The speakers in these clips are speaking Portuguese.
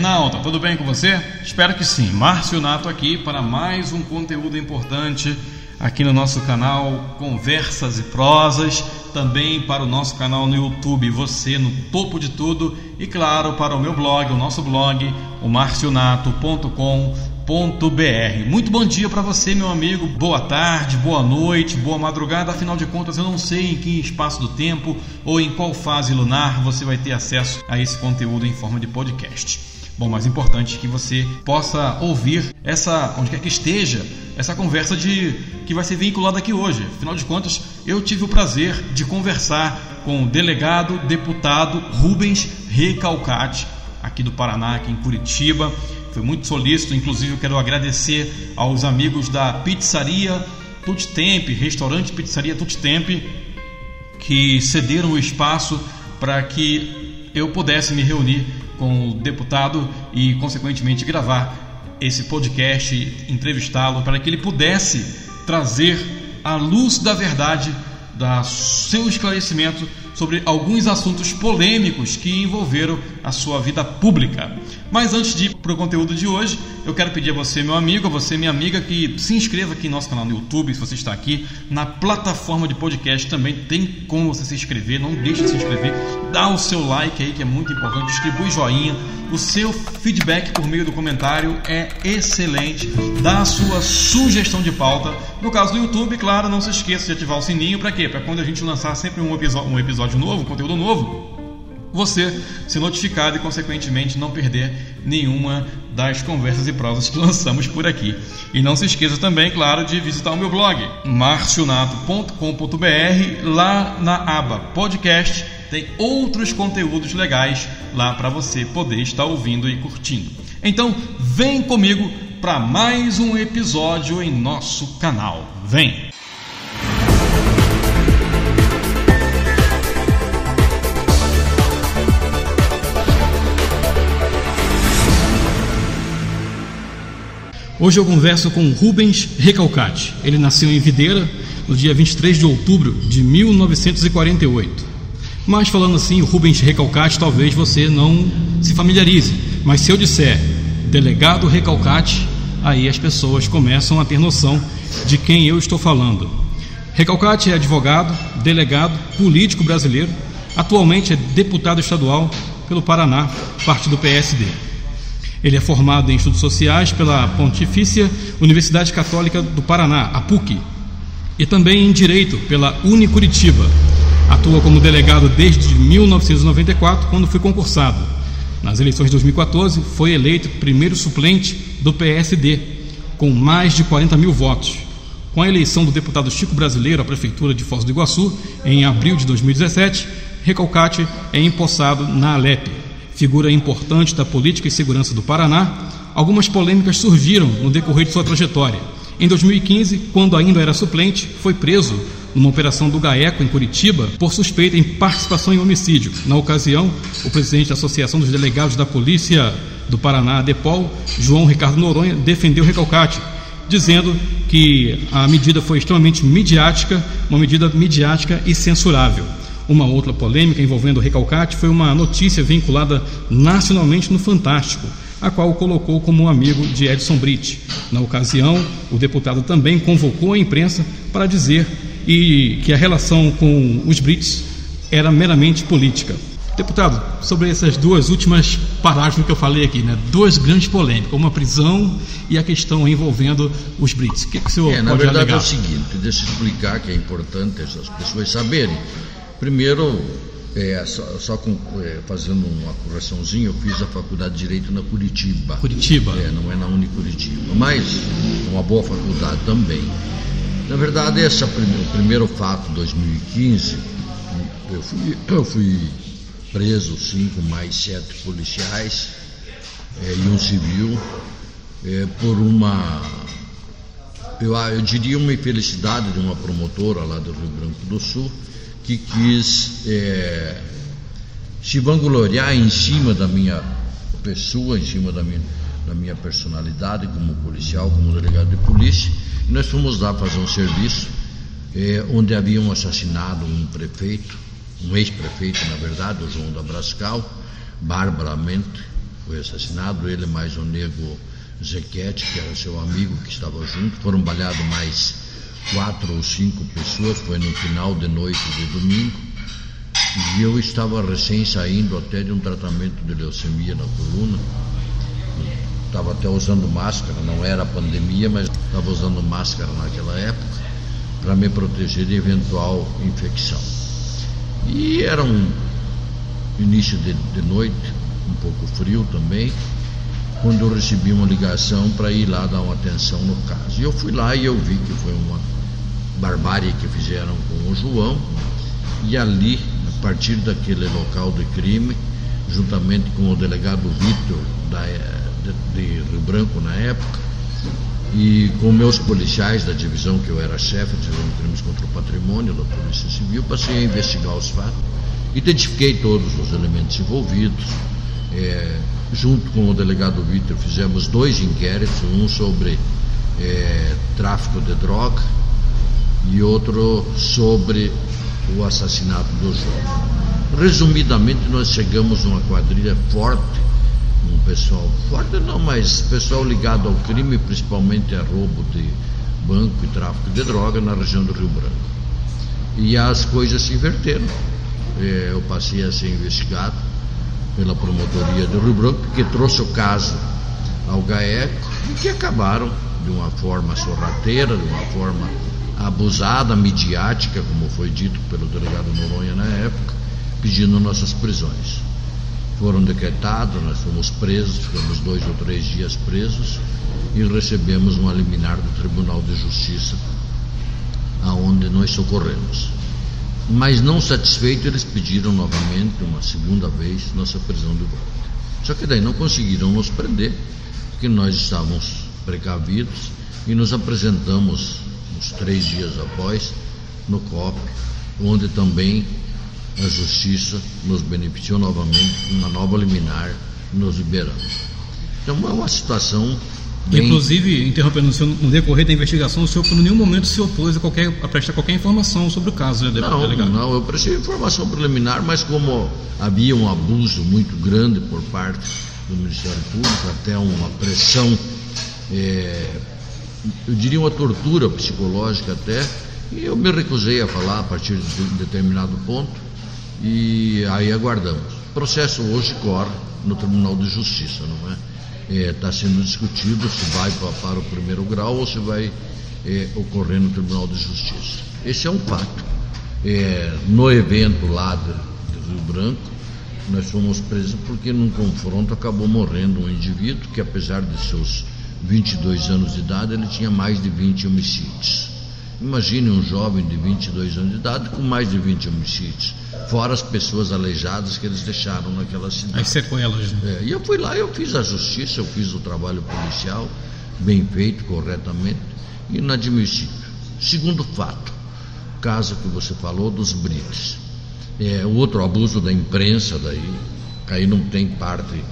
internauta, tudo bem com você? Espero que sim. Márcio Nato aqui para mais um conteúdo importante aqui no nosso canal Conversas e Prosas, também para o nosso canal no YouTube, você no topo de tudo, e claro, para o meu blog, o nosso blog, o marcionato.com.br. Muito bom dia para você, meu amigo. Boa tarde, boa noite, boa madrugada. Afinal de contas, eu não sei em que espaço do tempo ou em qual fase lunar você vai ter acesso a esse conteúdo em forma de podcast. Bom, mais importante que você possa ouvir essa, onde quer que esteja, essa conversa de que vai ser vinculada aqui hoje. Afinal de contas, eu tive o prazer de conversar com o delegado deputado Rubens Recalcate, aqui do Paraná, aqui em Curitiba. Foi muito solícito, inclusive eu quero agradecer aos amigos da pizzaria Tutti Tempi, restaurante Pizzaria Tutti Tempi, que cederam o espaço para que eu pudesse me reunir com o deputado e, consequentemente, gravar esse podcast, entrevistá-lo, para que ele pudesse trazer a luz da verdade, da seu esclarecimento sobre alguns assuntos polêmicos que envolveram a sua vida pública. Mas antes de ir para o conteúdo de hoje, eu quero pedir a você, meu amigo, a você, minha amiga, que se inscreva aqui no nosso canal no YouTube, se você está aqui na plataforma de podcast também tem como você se inscrever, não deixe de se inscrever, dá o seu like aí que é muito importante, distribui joinha, o seu feedback por meio do comentário é excelente, dá a sua sugestão de pauta. No caso do YouTube, claro, não se esqueça de ativar o sininho para quê? Para quando a gente lançar sempre um episódio, um episódio novo, um conteúdo novo, você ser notificado e, consequentemente, não perder nenhuma das conversas e prosas que lançamos por aqui. E não se esqueça também, claro, de visitar o meu blog, marcionato.com.br. Lá na aba podcast tem outros conteúdos legais lá para você poder estar ouvindo e curtindo. Então, vem comigo para mais um episódio em nosso canal. Vem! Hoje eu converso com Rubens Recalcate. Ele nasceu em Videira no dia 23 de outubro de 1948. Mas falando assim, Rubens Recalcate talvez você não se familiarize. Mas se eu disser delegado Recalcate, aí as pessoas começam a ter noção de quem eu estou falando. Recalcate é advogado, delegado, político brasileiro, atualmente é deputado estadual pelo Paraná, parte do PSD. Ele é formado em Estudos Sociais pela Pontifícia Universidade Católica do Paraná, a PUC, e também em Direito pela Unicuritiba. Atua como delegado desde 1994, quando foi concursado. Nas eleições de 2014, foi eleito primeiro suplente do PSD, com mais de 40 mil votos. Com a eleição do deputado Chico Brasileiro à Prefeitura de Foz do Iguaçu, em abril de 2017, Recalcate é empossado na Alep, figura importante da política e segurança do Paraná, algumas polêmicas surgiram no decorrer de sua trajetória. Em 2015, quando ainda era suplente, foi preso numa operação do GAECO em Curitiba por suspeita em participação em homicídio. Na ocasião, o presidente da Associação dos Delegados da Polícia do Paraná, DEPOL, João Ricardo Noronha, defendeu o recalcate, dizendo que a medida foi extremamente midiática, uma medida midiática e censurável. Uma outra polêmica envolvendo o recalcate foi uma notícia vinculada nacionalmente no Fantástico, a qual o colocou como um amigo de Edson Britt. Na ocasião, o deputado também convocou a imprensa para dizer e que a relação com os Brits era meramente política. Deputado, sobre essas duas últimas parágrafos que eu falei aqui, né? duas grandes polêmicas, uma prisão e a questão envolvendo os Brits. O que, que o senhor é, pode Na verdade alegar? é o seguinte, deixa eu explicar que é importante as pessoas saberem. Primeiro, é, só, só com, é, fazendo uma correçãozinha, eu fiz a faculdade de Direito na Curitiba. Curitiba. É, não é na Unicuritiba, mas é uma boa faculdade também. Na verdade, esse é o primeiro, fato, 2015, eu fui, eu fui preso, sim, com mais sete policiais é, e um civil, é, por uma, eu, eu diria uma infelicidade de uma promotora lá do Rio Branco do Sul, que quis é, se vangloriar em cima da minha pessoa, em cima da minha, da minha personalidade como policial, como delegado de polícia. E nós fomos lá fazer um serviço é, onde haviam assassinado um prefeito, um ex-prefeito, na verdade, o João da Brascal, barbaramente, foi assassinado, ele mais o nego Zequete, que era seu amigo que estava junto, foram baleados mais quatro ou cinco pessoas, foi no final de noite de domingo, e eu estava recém saindo até de um tratamento de leucemia na coluna, estava até usando máscara, não era pandemia, mas estava usando máscara naquela época, para me proteger de eventual infecção. E era um início de, de noite, um pouco frio também, quando eu recebi uma ligação para ir lá dar uma atenção no caso. E eu fui lá e eu vi que foi uma barbárie que fizeram com o João, e ali, a partir daquele local de crime, juntamente com o delegado Vitor de, de Rio Branco na época, e com meus policiais da divisão que eu era chefe de crimes contra o patrimônio da Polícia Civil, passei a investigar os fatos, identifiquei todos os elementos envolvidos, é, junto com o delegado Vitor fizemos dois inquéritos, um sobre é, tráfico de droga e outro sobre o assassinato do João. Resumidamente, nós chegamos numa quadrilha forte, um pessoal forte não, mas pessoal ligado ao crime, principalmente a roubo de banco e tráfico de droga na região do Rio Branco. E as coisas se inverteram. É, eu passei a ser investigado pela promotoria do Rio Branco, que trouxe o caso ao GAECO e que acabaram de uma forma sorrateira, de uma forma abusada, midiática, como foi dito pelo delegado Noronha na época, pedindo nossas prisões. Foram decretados, nós fomos presos, ficamos dois ou três dias presos e recebemos um liminar do Tribunal de Justiça, aonde nós socorremos. Mas não satisfeito, eles pediram novamente, uma segunda vez, nossa prisão de volta. Só que daí não conseguiram nos prender, porque nós estávamos precavidos e nos apresentamos três dias após no COP, onde também a Justiça nos beneficiou novamente com uma nova liminar nos liberando. Então é uma situação Bem... Inclusive, interrompendo o senhor, no decorrer da investigação, o senhor por nenhum momento se opôs a, qualquer, a prestar qualquer informação sobre o caso, né, não, delegado? Não, eu prestei informação preliminar, mas como havia um abuso muito grande por parte do Ministério Público, até uma pressão, é, eu diria uma tortura psicológica até, e eu me recusei a falar a partir de um determinado ponto, e aí aguardamos. O processo hoje corre no Tribunal de Justiça, não é? está é, sendo discutido se vai para, para, o primeiro grau ou se vai é, ocorrer no Tribunal de Justiça. Esse é um fato. É, no evento lá de, de, Rio Branco, nós fomos presos porque num confronto acabou morrendo um indivíduo que, apesar de seus 22 anos de idade, ele tinha mais de 20 homicídios. Imagine um jovem de 22 anos de idade com mais de 20 homicídios, fora as pessoas aleijadas que eles deixaram naquela cidade. As sequelas. Né? É, e eu fui lá, eu fiz a justiça, eu fiz o trabalho policial, bem feito, corretamente, inadmissível. Segundo fato, caso que você falou dos BRICS. É, o outro abuso da imprensa daí, aí não tem parte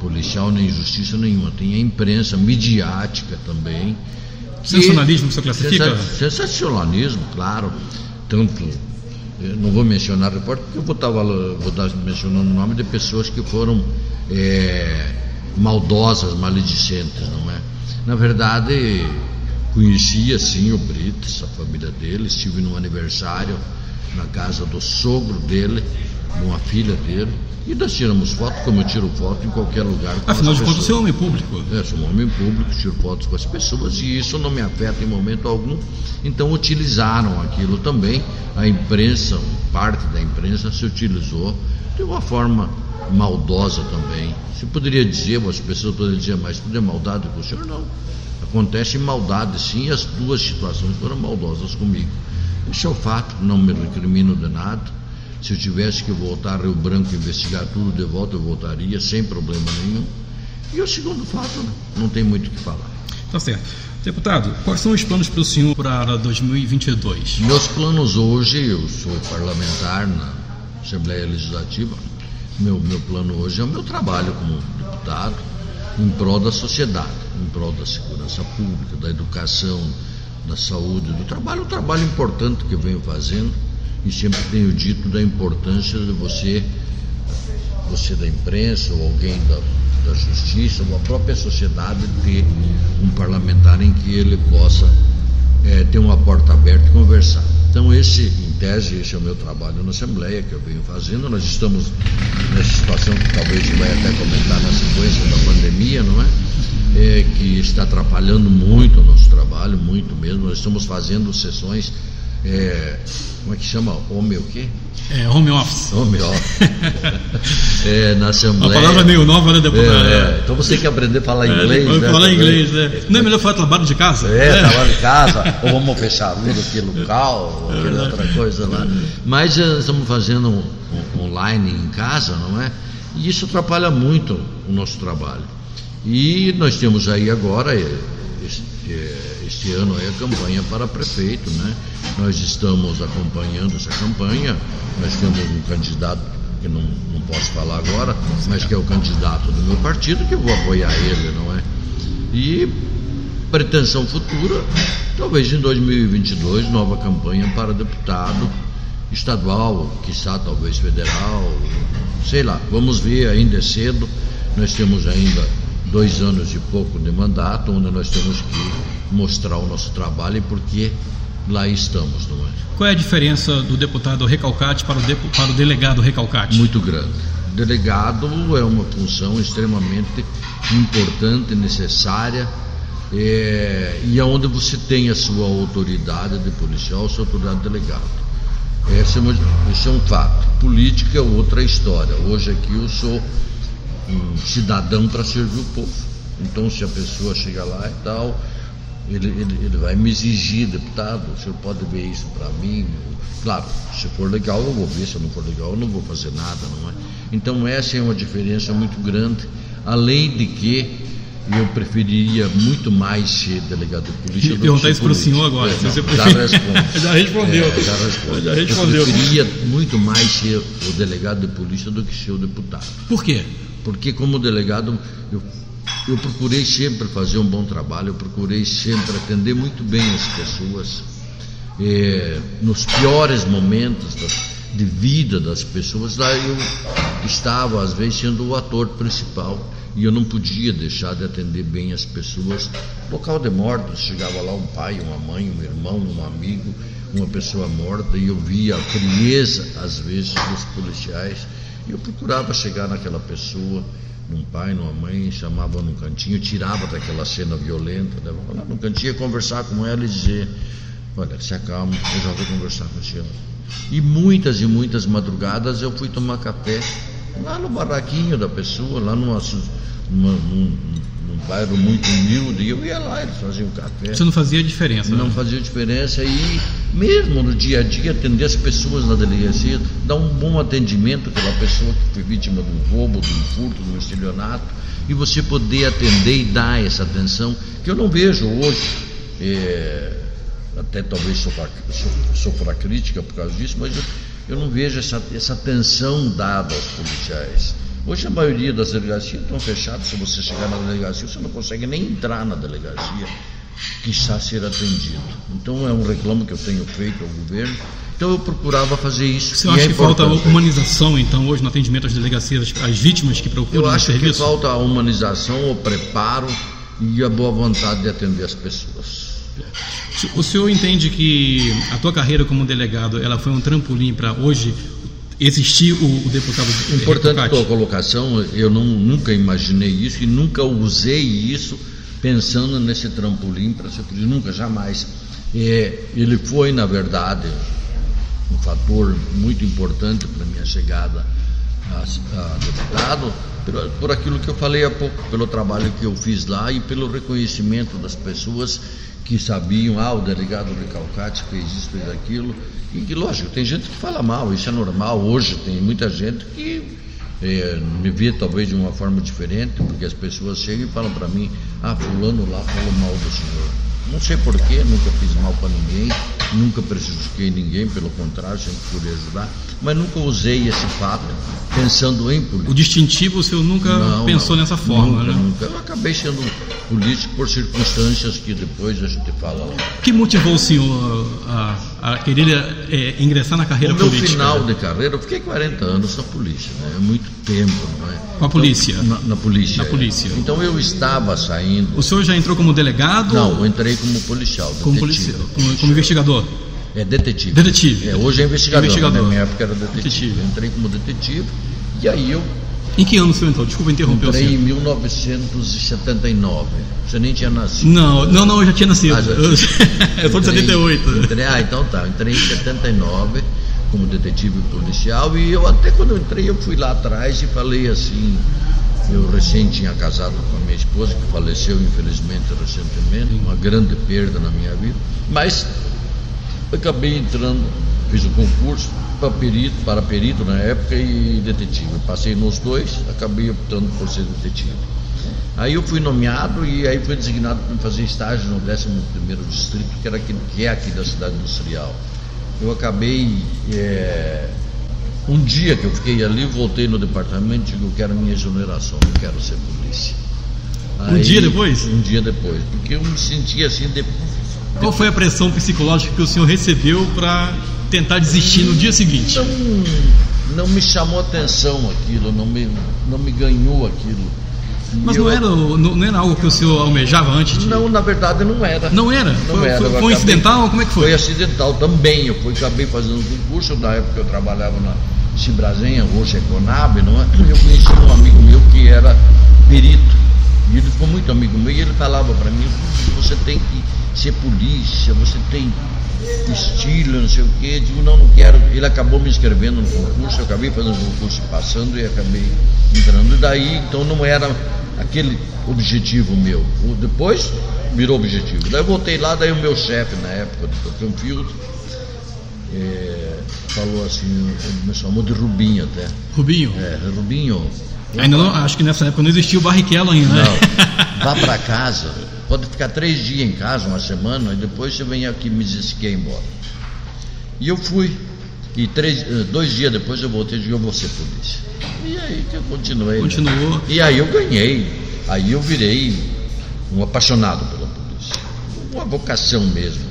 policial nem justiça nenhuma, tem a imprensa midiática também, Sensacionalismo você classifica? Sensacionalismo, claro. Tanto, não vou mencionar repórter, porque eu vou estar, vou estar mencionando o nome de pessoas que foram é, maldosas, maledicentes, não é? Na verdade, conhecia sim o Brites, a família dele, estive no aniversário na casa do sogro dele, de uma filha dele e nós tiramos foto, como eu tiro foto em qualquer lugar. Afinal de contas, você é homem público. É, sou um homem público, tiro fotos com as pessoas e isso não me afeta em momento algum. Então utilizaram aquilo também. A imprensa, parte da imprensa se utilizou de uma forma maldosa também. Se poderia dizer, as pessoas poderiam dizer, mas tudo é maldade com o senhor? Não. Acontece maldade sim, as duas situações foram maldosas comigo. Esse é o fato, não me recrimino de nada se eu tivesse que voltar a Rio Branco investigar tudo de volta, eu voltaria sem problema nenhum. E o segundo fato, né? não tem muito o que falar. Tá certo. Deputado, quais são os planos para o senhor para 2022? Meus planos hoje, eu sou parlamentar na Assembleia Legislativa. Meu, meu plano hoje é o meu trabalho como deputado em prol da sociedade, em prol da segurança pública, da educação, da saúde, do trabalho, um trabalho importante que eu venho fazendo e sempre tenho dito da importância de você, você da imprensa ou alguém da, da Justiça ou a própria sociedade ter um parlamentar em que ele possa é, ter uma porta aberta e conversar. Então, esse, em tese, esse é o meu trabalho na Assembleia que eu venho fazendo. Nós estamos nessa situação que talvez você vai até comentar na sequência da pandemia, não é? é que está atrapalhando muito o nosso trabalho, muito mesmo. Nós estamos fazendo sessões é, como é que chama? Home o quê? É, home office. Home office. é, na Assembleia. Uma palavra meio nova, né, deputado? É, é. Então você tem que aprender a falar é, inglês. né, falar inglês, né? Não é melhor falar trabalho de casa? É, trabalho de casa, ou vamos fechar luz aqui local, ou aquela outra coisa lá. Mas estamos fazendo um, um, online em casa, não é? E isso atrapalha muito o nosso trabalho. E nós temos aí agora este ano é a campanha para prefeito, né? Nós estamos acompanhando essa campanha, nós temos um candidato que não, não posso falar agora, mas que é o candidato do meu partido, que eu vou apoiar ele, não é? E pretensão futura, talvez em 2022, nova campanha para deputado estadual, quiçá talvez federal, sei lá, vamos ver, ainda é cedo, nós temos ainda dois anos e pouco de mandato, onde nós temos que mostrar o nosso trabalho e por que lá estamos, não é? Qual é a diferença do deputado Recalcate para o, de, para o delegado Recalcate? Muito grande. Delegado é uma função extremamente importante, necessária, é, e aonde você tem a sua autoridade de policial, a sua autoridade de delegado. Esse é, uma, esse é um fato. Política é outra história. Hoje aqui eu sou um cidadão para servir o povo. Então, se a pessoa chega lá e tal, ele, ele, ele vai me exigir, deputado, o senhor pode ver isso para mim? Claro, se for legal eu vou ver, se não for legal eu não vou fazer nada, não é? Então, essa é uma diferença muito grande, além de que eu preferiria muito mais ser delegado de polícia. Eu perguntar isso para o senhor agora. É, não, já, já respondeu. É, já respondeu. Já respondeu. Eu preferia muito mais ser o delegado de polícia do que ser o deputado. Por quê? porque como delegado eu, eu procurei sempre fazer um bom trabalho, eu procurei sempre atender muito bem as pessoas, é, nos piores momentos de vida das pessoas, lá eu estava às vezes sendo o ator principal e eu não podia deixar de atender bem as pessoas. Local de mortos, chegava lá um pai, uma mãe, um irmão, um amigo, uma pessoa morta e eu via a frieza às vezes dos policiais e eu procurava chegar naquela pessoa, num pai, numa mãe, chamava num cantinho, tirava daquela cena violenta, levava lá no cantinho, conversar com ela e dizer, olha, se acalma, eu já vou conversar com a senhora. E muitas e muitas madrugadas eu fui tomar café lá no barraquinho da pessoa, lá numa, numa, num, num bairro muito humilde, e eu ia lá, eles faziam café. Isso não fazia diferença, Não né? fazia diferença, e mesmo no dia a dia, atender as pessoas na delegacia, dar um bom atendimento àquela pessoa que foi vítima de um roubo, de um furto, de um estelionato, e você poder atender e dar essa atenção, que eu não vejo hoje, é, até talvez sofra crítica por causa disso, mas eu, eu não vejo essa, essa atenção dada aos policiais. Hoje a maioria das delegacias estão fechadas. Se você chegar na delegacia, você não consegue nem entrar na delegacia que está ser atendido. Então é um reclamo que eu tenho feito ao governo. Então eu procurava fazer isso. Você acha é que falta humanização, então, hoje no atendimento às delegacias, às vítimas que procuram Eu acho serviço? que falta a humanização, o preparo e a boa vontade de atender as pessoas. O senhor entende que a tua carreira como delegado, ela foi um trampolim para hoje existir o, o deputado Importante a tua colocação, eu não, nunca imaginei isso e nunca usei isso pensando nesse trampolim para ser político, nunca, jamais. É, ele foi, na verdade, um fator muito importante para minha chegada a, a deputado, por, por aquilo que eu falei há pouco, pelo trabalho que eu fiz lá e pelo reconhecimento das pessoas que sabiam, ah, o delegado Recalcate fez isso, fez aquilo, e que, lógico, tem gente que fala mal, isso é normal, hoje tem muita gente que é, me vê talvez de uma forma diferente, porque as pessoas chegam e falam para mim, ah, fulano lá falou mal do senhor. Não sei porquê, nunca fiz mal para ninguém, nunca prejudiquei ninguém, pelo contrário, sempre pude ajudar, mas nunca usei esse fato pensando em política. O distintivo o senhor nunca não, pensou não, nessa forma, nunca, né? Nunca. Eu acabei sendo político por circunstâncias que depois a gente fala lá. O que motivou o senhor a, a querer é, ingressar na carreira o meu política? final de carreira, eu fiquei 40 anos na polícia, né? É muito tempo, não é? Com a polícia? Então, na, na, polícia. Na é. polícia. Então eu estava saindo. O senhor já entrou como delegado? Não, eu entrei como policial. Como policial, como, como investigador? É detetive. Detetive. É, hoje é investigador. investigador. Na minha época era detetive. detetive. Entrei como detetive e aí eu em que ano senhor entrou? Desculpa interromper Entrei o senhor. em 1979. Você nem tinha nascido. Não, não, não, eu já tinha nascido. Ah, já eu, eu sou de 78. Entrei, ah, então tá. Entrei em 79 como detetive policial e eu até quando eu entrei eu fui lá atrás e falei assim, eu recém tinha casado com a minha esposa que faleceu infelizmente recentemente, uma grande perda na minha vida, mas acabei entrando, fiz o concurso, para perito, para perito na época e detetive. Passei nos dois, acabei optando por ser detetive. Aí eu fui nomeado e aí fui designado para fazer estágio no 11 Distrito, que, era aqui, que é aqui da cidade industrial. Eu acabei. É, um dia que eu fiquei ali, voltei no departamento e digo: eu quero minha exoneração, não quero ser polícia. Aí, um dia depois? Um dia depois, porque eu me sentia assim. De, Qual foi a pressão psicológica que o senhor recebeu para tentar desistir no dia seguinte? Não, não me chamou atenção aquilo, não me, não me ganhou aquilo. Mas não, era, não, não, era algo que o senhor almejava antes? De... Não, na verdade não era. Não era? Não foi, era. Foi, foi acidental? Como é que foi? Foi acidental também. Eu fui, acabei fazendo um curso, na época eu trabalhava na Cibrazenha, hoje é Conab, não é? Eu conheci um amigo meu que era perito. E ele ficou muito amigo meu e ele falava para mim, você tem que ser polícia, você tem estilo, não sei o quê. Digo, não, não quero. Ele acabou me inscrevendo no concurso, eu acabei fazendo o concurso passando e acabei entrando. E daí, então não era aquele objetivo meu. Depois virou objetivo. Daí eu voltei lá, daí o meu chefe na época do Canfield é, falou assim, me chamou de Rubinho até. Rubinho? É, Rubinho. Ainda não, acho que nessa época não existia o Barrichello ainda, né? Não, vá para casa Pode ficar três dias em casa, uma semana, e depois você vem aqui me dizer se quer ir embora. E eu fui. E três, eh, dois dias depois eu voltei e disse, eu vou ser polícia. E aí que eu continuei. Né? Continuou. Né? E aí eu ganhei. Aí eu virei um apaixonado pela polícia. Uma vocação mesmo.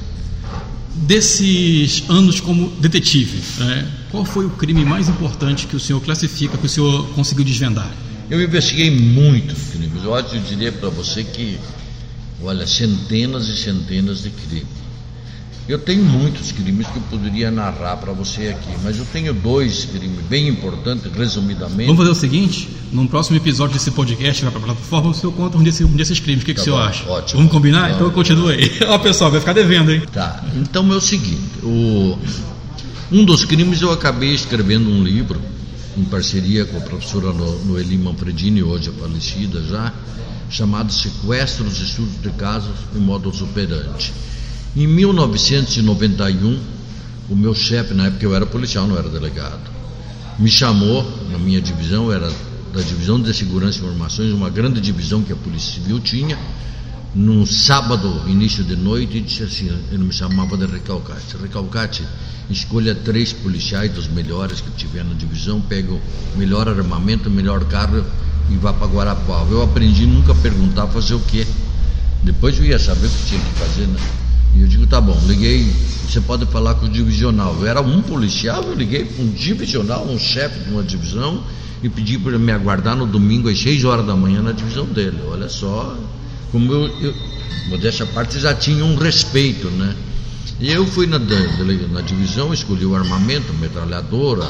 Desses anos como detetive, né, qual foi o crime mais importante que o senhor classifica, que o senhor conseguiu desvendar? Eu investiguei muitos crimes. Eu acho que eu diria para você que Olha, centenas e centenas de crimes. Eu tenho muitos crimes que eu poderia narrar para você aqui, mas eu tenho dois crimes bem importantes, resumidamente. Vamos fazer o seguinte: no próximo episódio desse podcast, vai para a plataforma, o senhor conta um desses, um desses crimes. O que, tá que o senhor acha? Ótimo. Vamos combinar? Então continua aí. Ó, pessoal, vai ficar devendo, hein? Tá. Então é o seguinte: o, um dos crimes eu acabei escrevendo um livro, em parceria com a professora Noeli Manfredini, hoje falecida já chamado Sequestros, Estudos de Casos e Modus Operandi. Em 1991, o meu chefe, na época eu era policial, não era delegado, me chamou na minha divisão, era da Divisão de Segurança e Informações, uma grande divisão que a Polícia Civil tinha, num sábado, início de noite, e disse assim, ele me chamava de recalcate. Recalcate, escolha três policiais dos melhores que tiver na divisão, pega o melhor armamento, o melhor carro e vá para Guarapava. Eu aprendi nunca perguntar fazer o quê. Depois eu ia saber o que tinha que fazer, né? E eu digo, tá bom, liguei, você pode falar com o divisional. Eu era um policial, eu liguei para um divisional, um chefe de uma divisão, e pedi para me aguardar no domingo às 6 horas da manhã na divisão dele. Olha só, como eu, eu modéstia parte, já tinha um respeito, né? E eu fui na, na divisão, escolhi o armamento, metralhadora,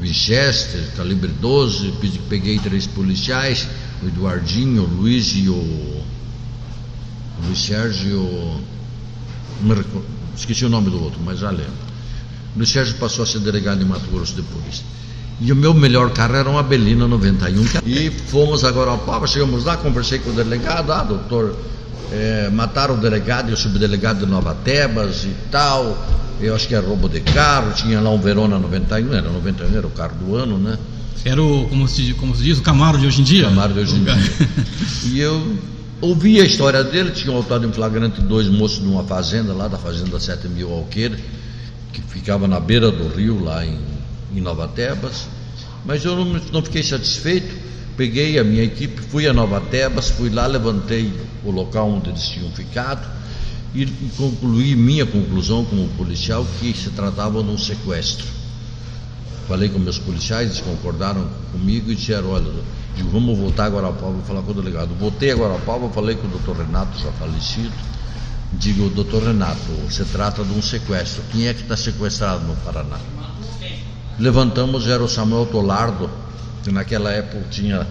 Winchester, calibre 12, peguei três policiais, o Eduardinho, o Luiz e o, o Luiz Sérgio, o, esqueci o nome do outro, mas já lembro. O Luiz Sérgio passou a ser delegado em Mato Grosso depois. E o meu melhor carro era uma Belina 91. E fomos agora ao Papa, chegamos lá, conversei com o delegado, ah, doutor, é, mataram o delegado e o subdelegado de Nova Tebas e tal eu acho que era roubo de carro, tinha lá um Verona 91, era 91, era o carro do ano, né? Era o, como se, como se diz, o Camaro de hoje em dia? Camaro de hoje em dia. e eu ouvi a história dele, tinha voltado em flagrante dois moços de uma fazenda lá, da Fazenda 7 Mil Alqueire, que ficava na beira do rio, lá em, em Nova Tebas. Mas eu não, não fiquei satisfeito, peguei a minha equipe, fui a Nova Tebas, fui lá, levantei o local onde eles tinham ficado, e, concluí minha conclusão como policial que se tratava de um sequestro. Falei com meus policiais, eles concordaram comigo e disseram, olha, vamos voltar a Guarapava e falar com o delegado. Voltei a Guarapava, falei com o doutor Renato, já falecido. Digo, doutor Renato, se trata de um sequestro. Quem é que está sequestrado no Paraná? Levantamos, era o Samuel Tolardo, que naquela época tinha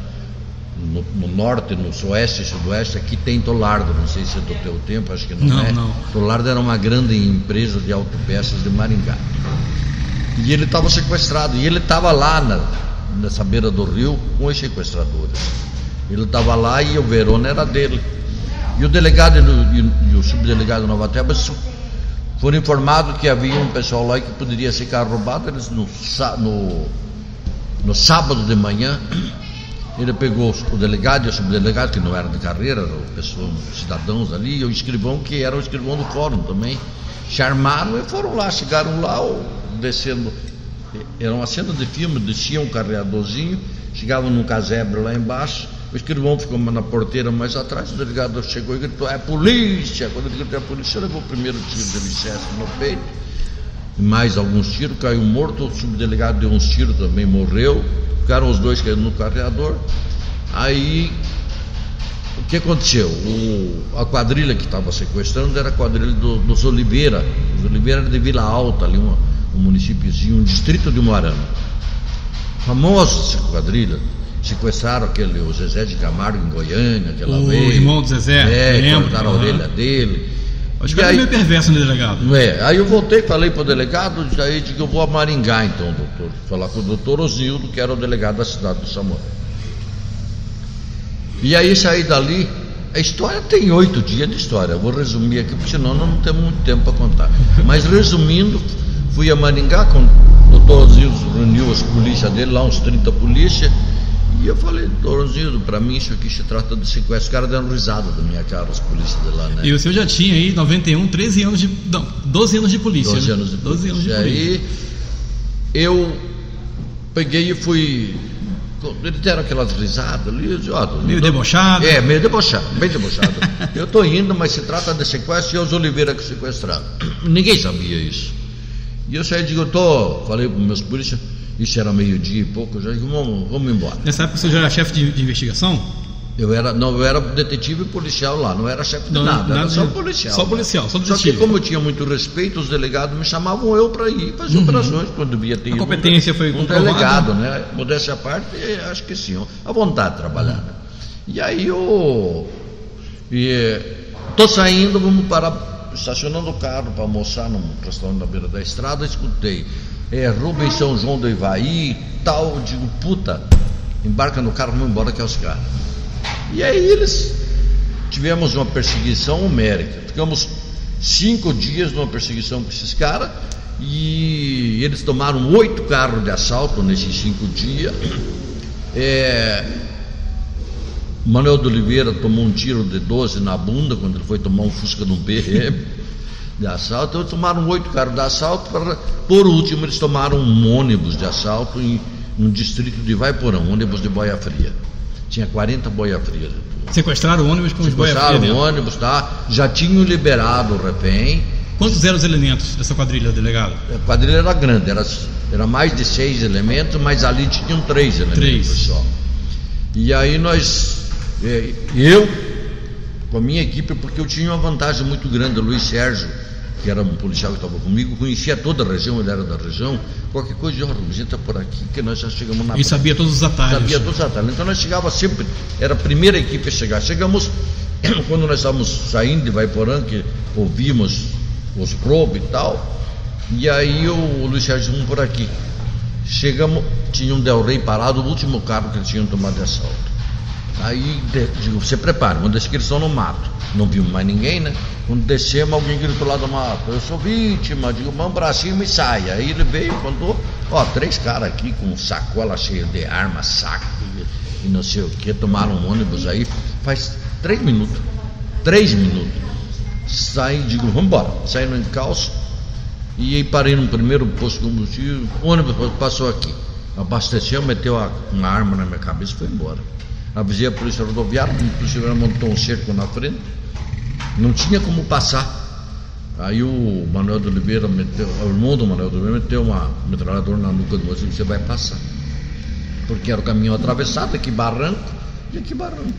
no, no, norte, no oeste e sudoeste, aqui tem Tolardo, não sei se é do teu tempo, acho que não, não é. Não. Tolardo era uma grande empresa de autopeças de Maringá. E ele estava sequestrado, e ele estava lá na, nessa beira do rio com os sequestradores. Ele estava lá e o Verona era dele. E o delegado e o, e o subdelegado Nova Terra foram informados que havia um pessoal lá que poderia ficar roubado. Eles no, no, no sábado de manhã ele pegou o delegado e o subdelegado, que não eram de carreira, pessoas, cidadãos ali, e o escrivão, que era o escrivão do fórum também. Charmaram e foram lá, chegaram lá, descendo. Era uma cena de filme, desciam um carreadorzinho, chegavam num casebre lá embaixo, o escrivão ficou na porteira mais atrás, o delegado chegou e gritou, é polícia! Quando ele gritou, é polícia, levou o primeiro tiro de licença no peito, mais alguns tiros, caiu morto, o subdelegado deu uns tiros também, morreu. Ficaram os dois caindo no carreador. Aí, o que aconteceu? O, a quadrilha que estava sequestrando era a quadrilha do, dos Oliveira. Os Oliveira era de Vila Alta, ali uma, um municípiozinho, um distrito de Moarama. Famosa essa quadrilha. Sequestraram aquele, o Zezé de Camargo em Goiânia, aquela o vez. O irmão do Zezé, é, lembro, cortaram a orelha dele. Acho que era meio perverso no delegado. É, aí eu voltei, falei para o delegado, aí disse que eu vou a Maringá então, doutor. Falar com o doutor Osildo, que era o delegado da cidade do Samuel. E aí saí dali, a história tem oito dias de história. Eu vou resumir aqui, porque senão não temos muito tempo para contar. Mas resumindo, fui a Maringá, com o doutor Osildo reuniu as polícias dele, lá uns 30 polícias. E eu falei, Doronzinho, para mim isso aqui se trata de sequestro. Os caras deram risada da minha cara, os polícias de lá, né? E o senhor já tinha aí 91, 13 anos de. Não, 12 anos de polícia. 12 né? anos de 12 polícia. Anos de polícia. E aí eu peguei e fui. Eles deram aquelas risadas ali, eu disse, ó, meio tô... debochado. É, meio debochado, bem debochado. eu estou indo, mas se trata de sequestro e os Oliveira que sequestraram. Ninguém sabia isso. E eu saí e digo, eu tô, falei para meus polícias, isso era meio-dia e pouco, eu já disse, vamos, vamos embora. Nessa época você já era chefe de, de, investigação? Eu era, não, eu era detetive policial lá, não era chefe de não, nada, nada, era só policial. Só policial, só detetive. Só que como eu tinha muito respeito, os delegados me chamavam eu para ir fazer uhum. operações quando via ter. A competência um, foi um delegado, né? Modéstia à parte, acho que sim, a vontade de trabalhar. Né? E aí eu estou saindo, vamos parar, estacionando o carro para almoçar num restaurante na beira da estrada, escutei é, Rubens São João do Ivaí, tal, digo, puta, embarca no carro, vamos embora que é os caras. E aí eles tivemos uma perseguição homérica, ficamos cinco dias numa perseguição com esses caras e eles tomaram oito carros de assalto nesses cinco dias. É, Manuel de Oliveira tomou um tiro de 12 na bunda quando ele foi tomar um Fusca no BM de assalto. Então tomaram oito carros de assalto. Para, por último, eles tomaram um ônibus de assalto em um distrito de Vaiporão, um ônibus de boia fria. Tinha 40 boia frias. Sequestraram o ônibus com os boia frias. Sequestraram o ônibus, tá? Já tinham liberado o refém. Quantos eram os elementos dessa quadrilha, delegado? A quadrilha era grande, era, era mais de seis elementos, mas ali tinham três elementos três. só. E aí nós, é, eu, com a minha equipe, porque eu tinha uma vantagem muito grande, o Luiz Sérgio, que era um policial que estava comigo, conhecia toda a região, ele era da região, qualquer coisa, ó, a gente está por aqui, que nós já chegamos na. E sabia todos os atalhos. Sabia todos os atalhos. Então nós chegava sempre, era a primeira equipe a chegar. Chegamos, quando nós estávamos saindo de Vaiporã, que ouvimos os roubos e tal, e aí o Luiz Sérgio vamos por aqui. Chegamos, tinha um Del Rey parado, o último carro que eles tinham tomado de assalto. Aí digo, você prepara, vamos descer que eles estão no mato. Não vimos mais ninguém, né? Quando descemos, alguém gritou lá do mato, eu sou vítima, digo, mão pra cima e sai. Aí ele veio e contou, ó, três caras aqui com sacola cheia de arma, saco e não sei o que, tomaram um ônibus aí, faz três minutos. Três minutos. Saí, digo, vamos embora. Saí no encalço e aí parei no primeiro posto de combustível, o ônibus passou aqui. Abasteceu, meteu uma arma na minha cabeça e foi embora a polícia rodoviária, a polícia montou um cerco na frente, não tinha como passar. Aí o Manuel de Oliveira meteu, o irmão do Manuel de Oliveira meteu uma metralhadora na nuca do moço e você vai passar. Porque era o caminho atravessado, aqui barranco, e aqui barranco.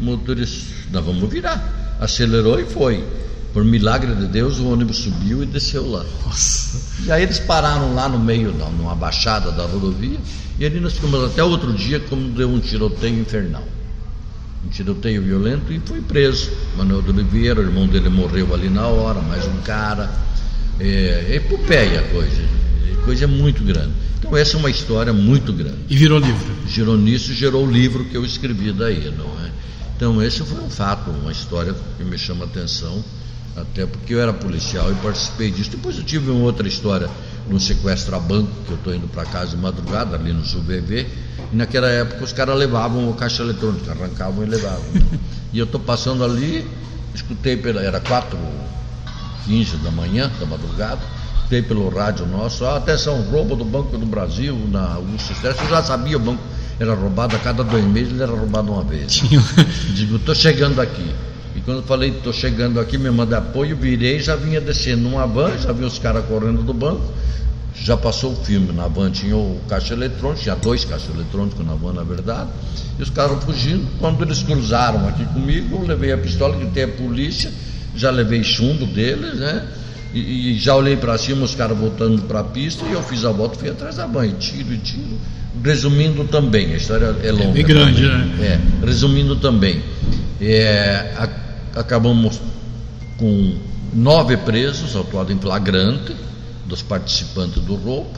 O motorista, nós vamos virar. Acelerou e foi. Por milagre de Deus, o ônibus subiu e desceu lá. Nossa. E aí eles pararam lá no meio, numa baixada da rodovia, e ali nós ficamos até outro dia, como deu um tiroteio infernal. Um tiroteio violento e foi preso. Manuel de Oliveira, o irmão dele morreu ali na hora, mais um cara. É, é epopeia a coisa. A coisa é muito grande. Então essa é uma história muito grande. E virou livro. Girou nisso, gerou o livro que eu escrevi daí, não é? Então esse foi um fato, uma história que me chama a atenção, até porque eu era policial e participei disso. Depois eu tive uma outra história no sequestro a banco, que eu estou indo para casa de madrugada, ali no SUVV, e naquela época os caras levavam o caixa eletrônico, arrancavam e levavam. e eu estou passando ali, escutei pela. Era 4 15 da manhã, da madrugada, escutei pelo rádio nosso, ah, atenção, roubo do Banco do Brasil na Augusto Stress, eu já sabia o banco era roubado a cada dois meses, ele era roubado uma vez. Digo, estou chegando aqui. Quando eu falei, estou chegando aqui, me manda apoio, virei, já vinha descendo numa van, já vi os caras correndo do banco, já passou o filme. Na van tinha o caixa eletrônico, tinha dois caixas eletrônicos na van, na verdade, e os caras fugindo. Quando eles cruzaram aqui comigo, eu levei a pistola, que tem a polícia, já levei chumbo deles, né? E, e já olhei para cima, os caras voltando para a pista, e eu fiz a volta, fui atrás da van, e tiro e tiro. Resumindo também, a história é longa. É bem grande, também. né? É, resumindo também, é, a, acabamos com nove presos, autuados em flagrante, dos participantes do roubo.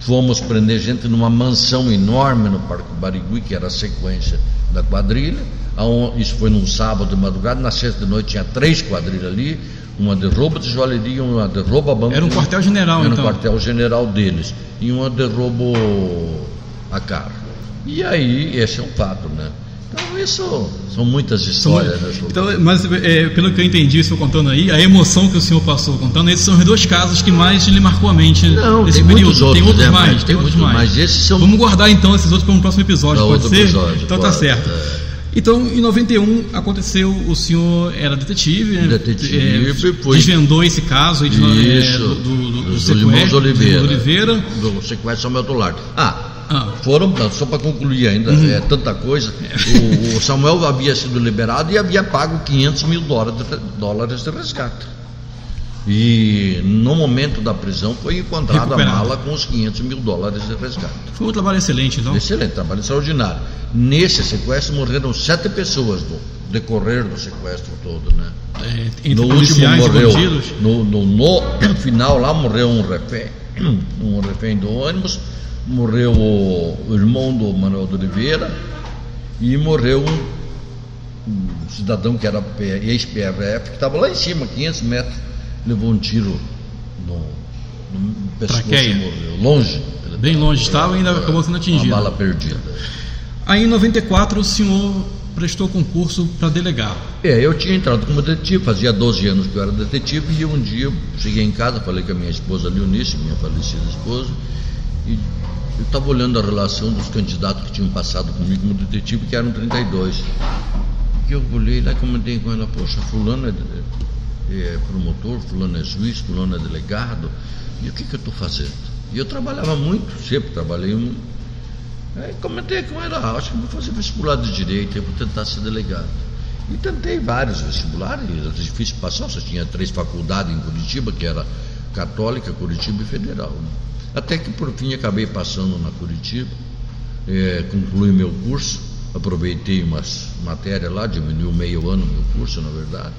Fomos prender gente numa mansão enorme no Parque Barigui, que era a sequência da quadrilha. Isso foi num sábado de madrugada, na sexta de noite tinha três quadrilhas ali, uma de roubo de joalheria, uma de roubo a banco. Era um quartel-general, então? Era um quartel-general deles. E uma de roubo a carro. E aí, esse é um fato, né? Então, isso são muitas histórias. São, né, então, mas, é, pelo que eu entendi, o senhor contando aí, a emoção que o senhor passou contando, esses são os dois casos que mais lhe marcou a mente Não, nesse tem período. Outros, tem outros né, mais, tem, outros mais. Mas esses são... Vamos guardar então esses outros para um próximo episódio, pode ser? Episódio, então tá pode, tá certo. É. Então, em 91 aconteceu, o senhor era detetive, né? Detetive, é, foi... desvendou esse caso aí de, Isso, é, do, do, do, do sequestro, Oliveira, do Oliveira. Do sequestro Samuel Tolar. Ah, ah. Foram, só para concluir ainda, uhum. é tanta coisa. O, o, Samuel havia sido liberado e havia pago 500 mil dólares, dólares de resgate. E no momento da prisão foi encontrada Recuperado. a mala com os 500 mil dólares de resgate. Foi um trabalho excelente, então? Excelente, trabalho extraordinário. Nesse sequestro morreram sete pessoas no decorrer do sequestro todo, né? É, no último morreu, no, no, no, final lá morreu um refém, um refém do ônibus, morreu o, irmão do Manuel de Oliveira e morreu um, um cidadão que era ex-PRF, que estava lá em cima, 500 metros, levou um tiro no, no pescoço e morreu. Longe. Bem longe estava e ainda acabou sendo atingido. Uma bala perdida. Aí em 94 o senhor prestou concurso para delegado. É, eu tinha entrado como detetive, fazia 12 anos que eu era detetive e um dia cheguei em casa, falei com a minha esposa Leonice, minha falecida esposa, e eu estava olhando a relação dos candidatos que tinham passado comigo como detetive, que eram 32. E eu olhei lá e comentei com ela, poxa, fulano é, é promotor, fulano é juiz, fulano é delegado, e o que, que eu estou fazendo? E eu trabalhava muito, sempre trabalhei muito. Aí comentei com ela, acho que vou fazer vestibular de direito, vou tentar ser delegado. E tentei vários vestibulares, era difícil passar, só tinha três faculdades em Curitiba, que era Católica, Curitiba e Federal. Né? Até que por fim acabei passando na Curitiba, é, concluí meu curso, aproveitei umas matérias lá, diminuiu meio ano meu curso, na verdade.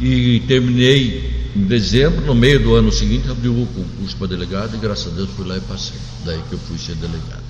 E terminei em dezembro, no meio do ano seguinte, abriu o concurso para delegado e graças a Deus fui lá e passei. Daí que eu fui ser delegado.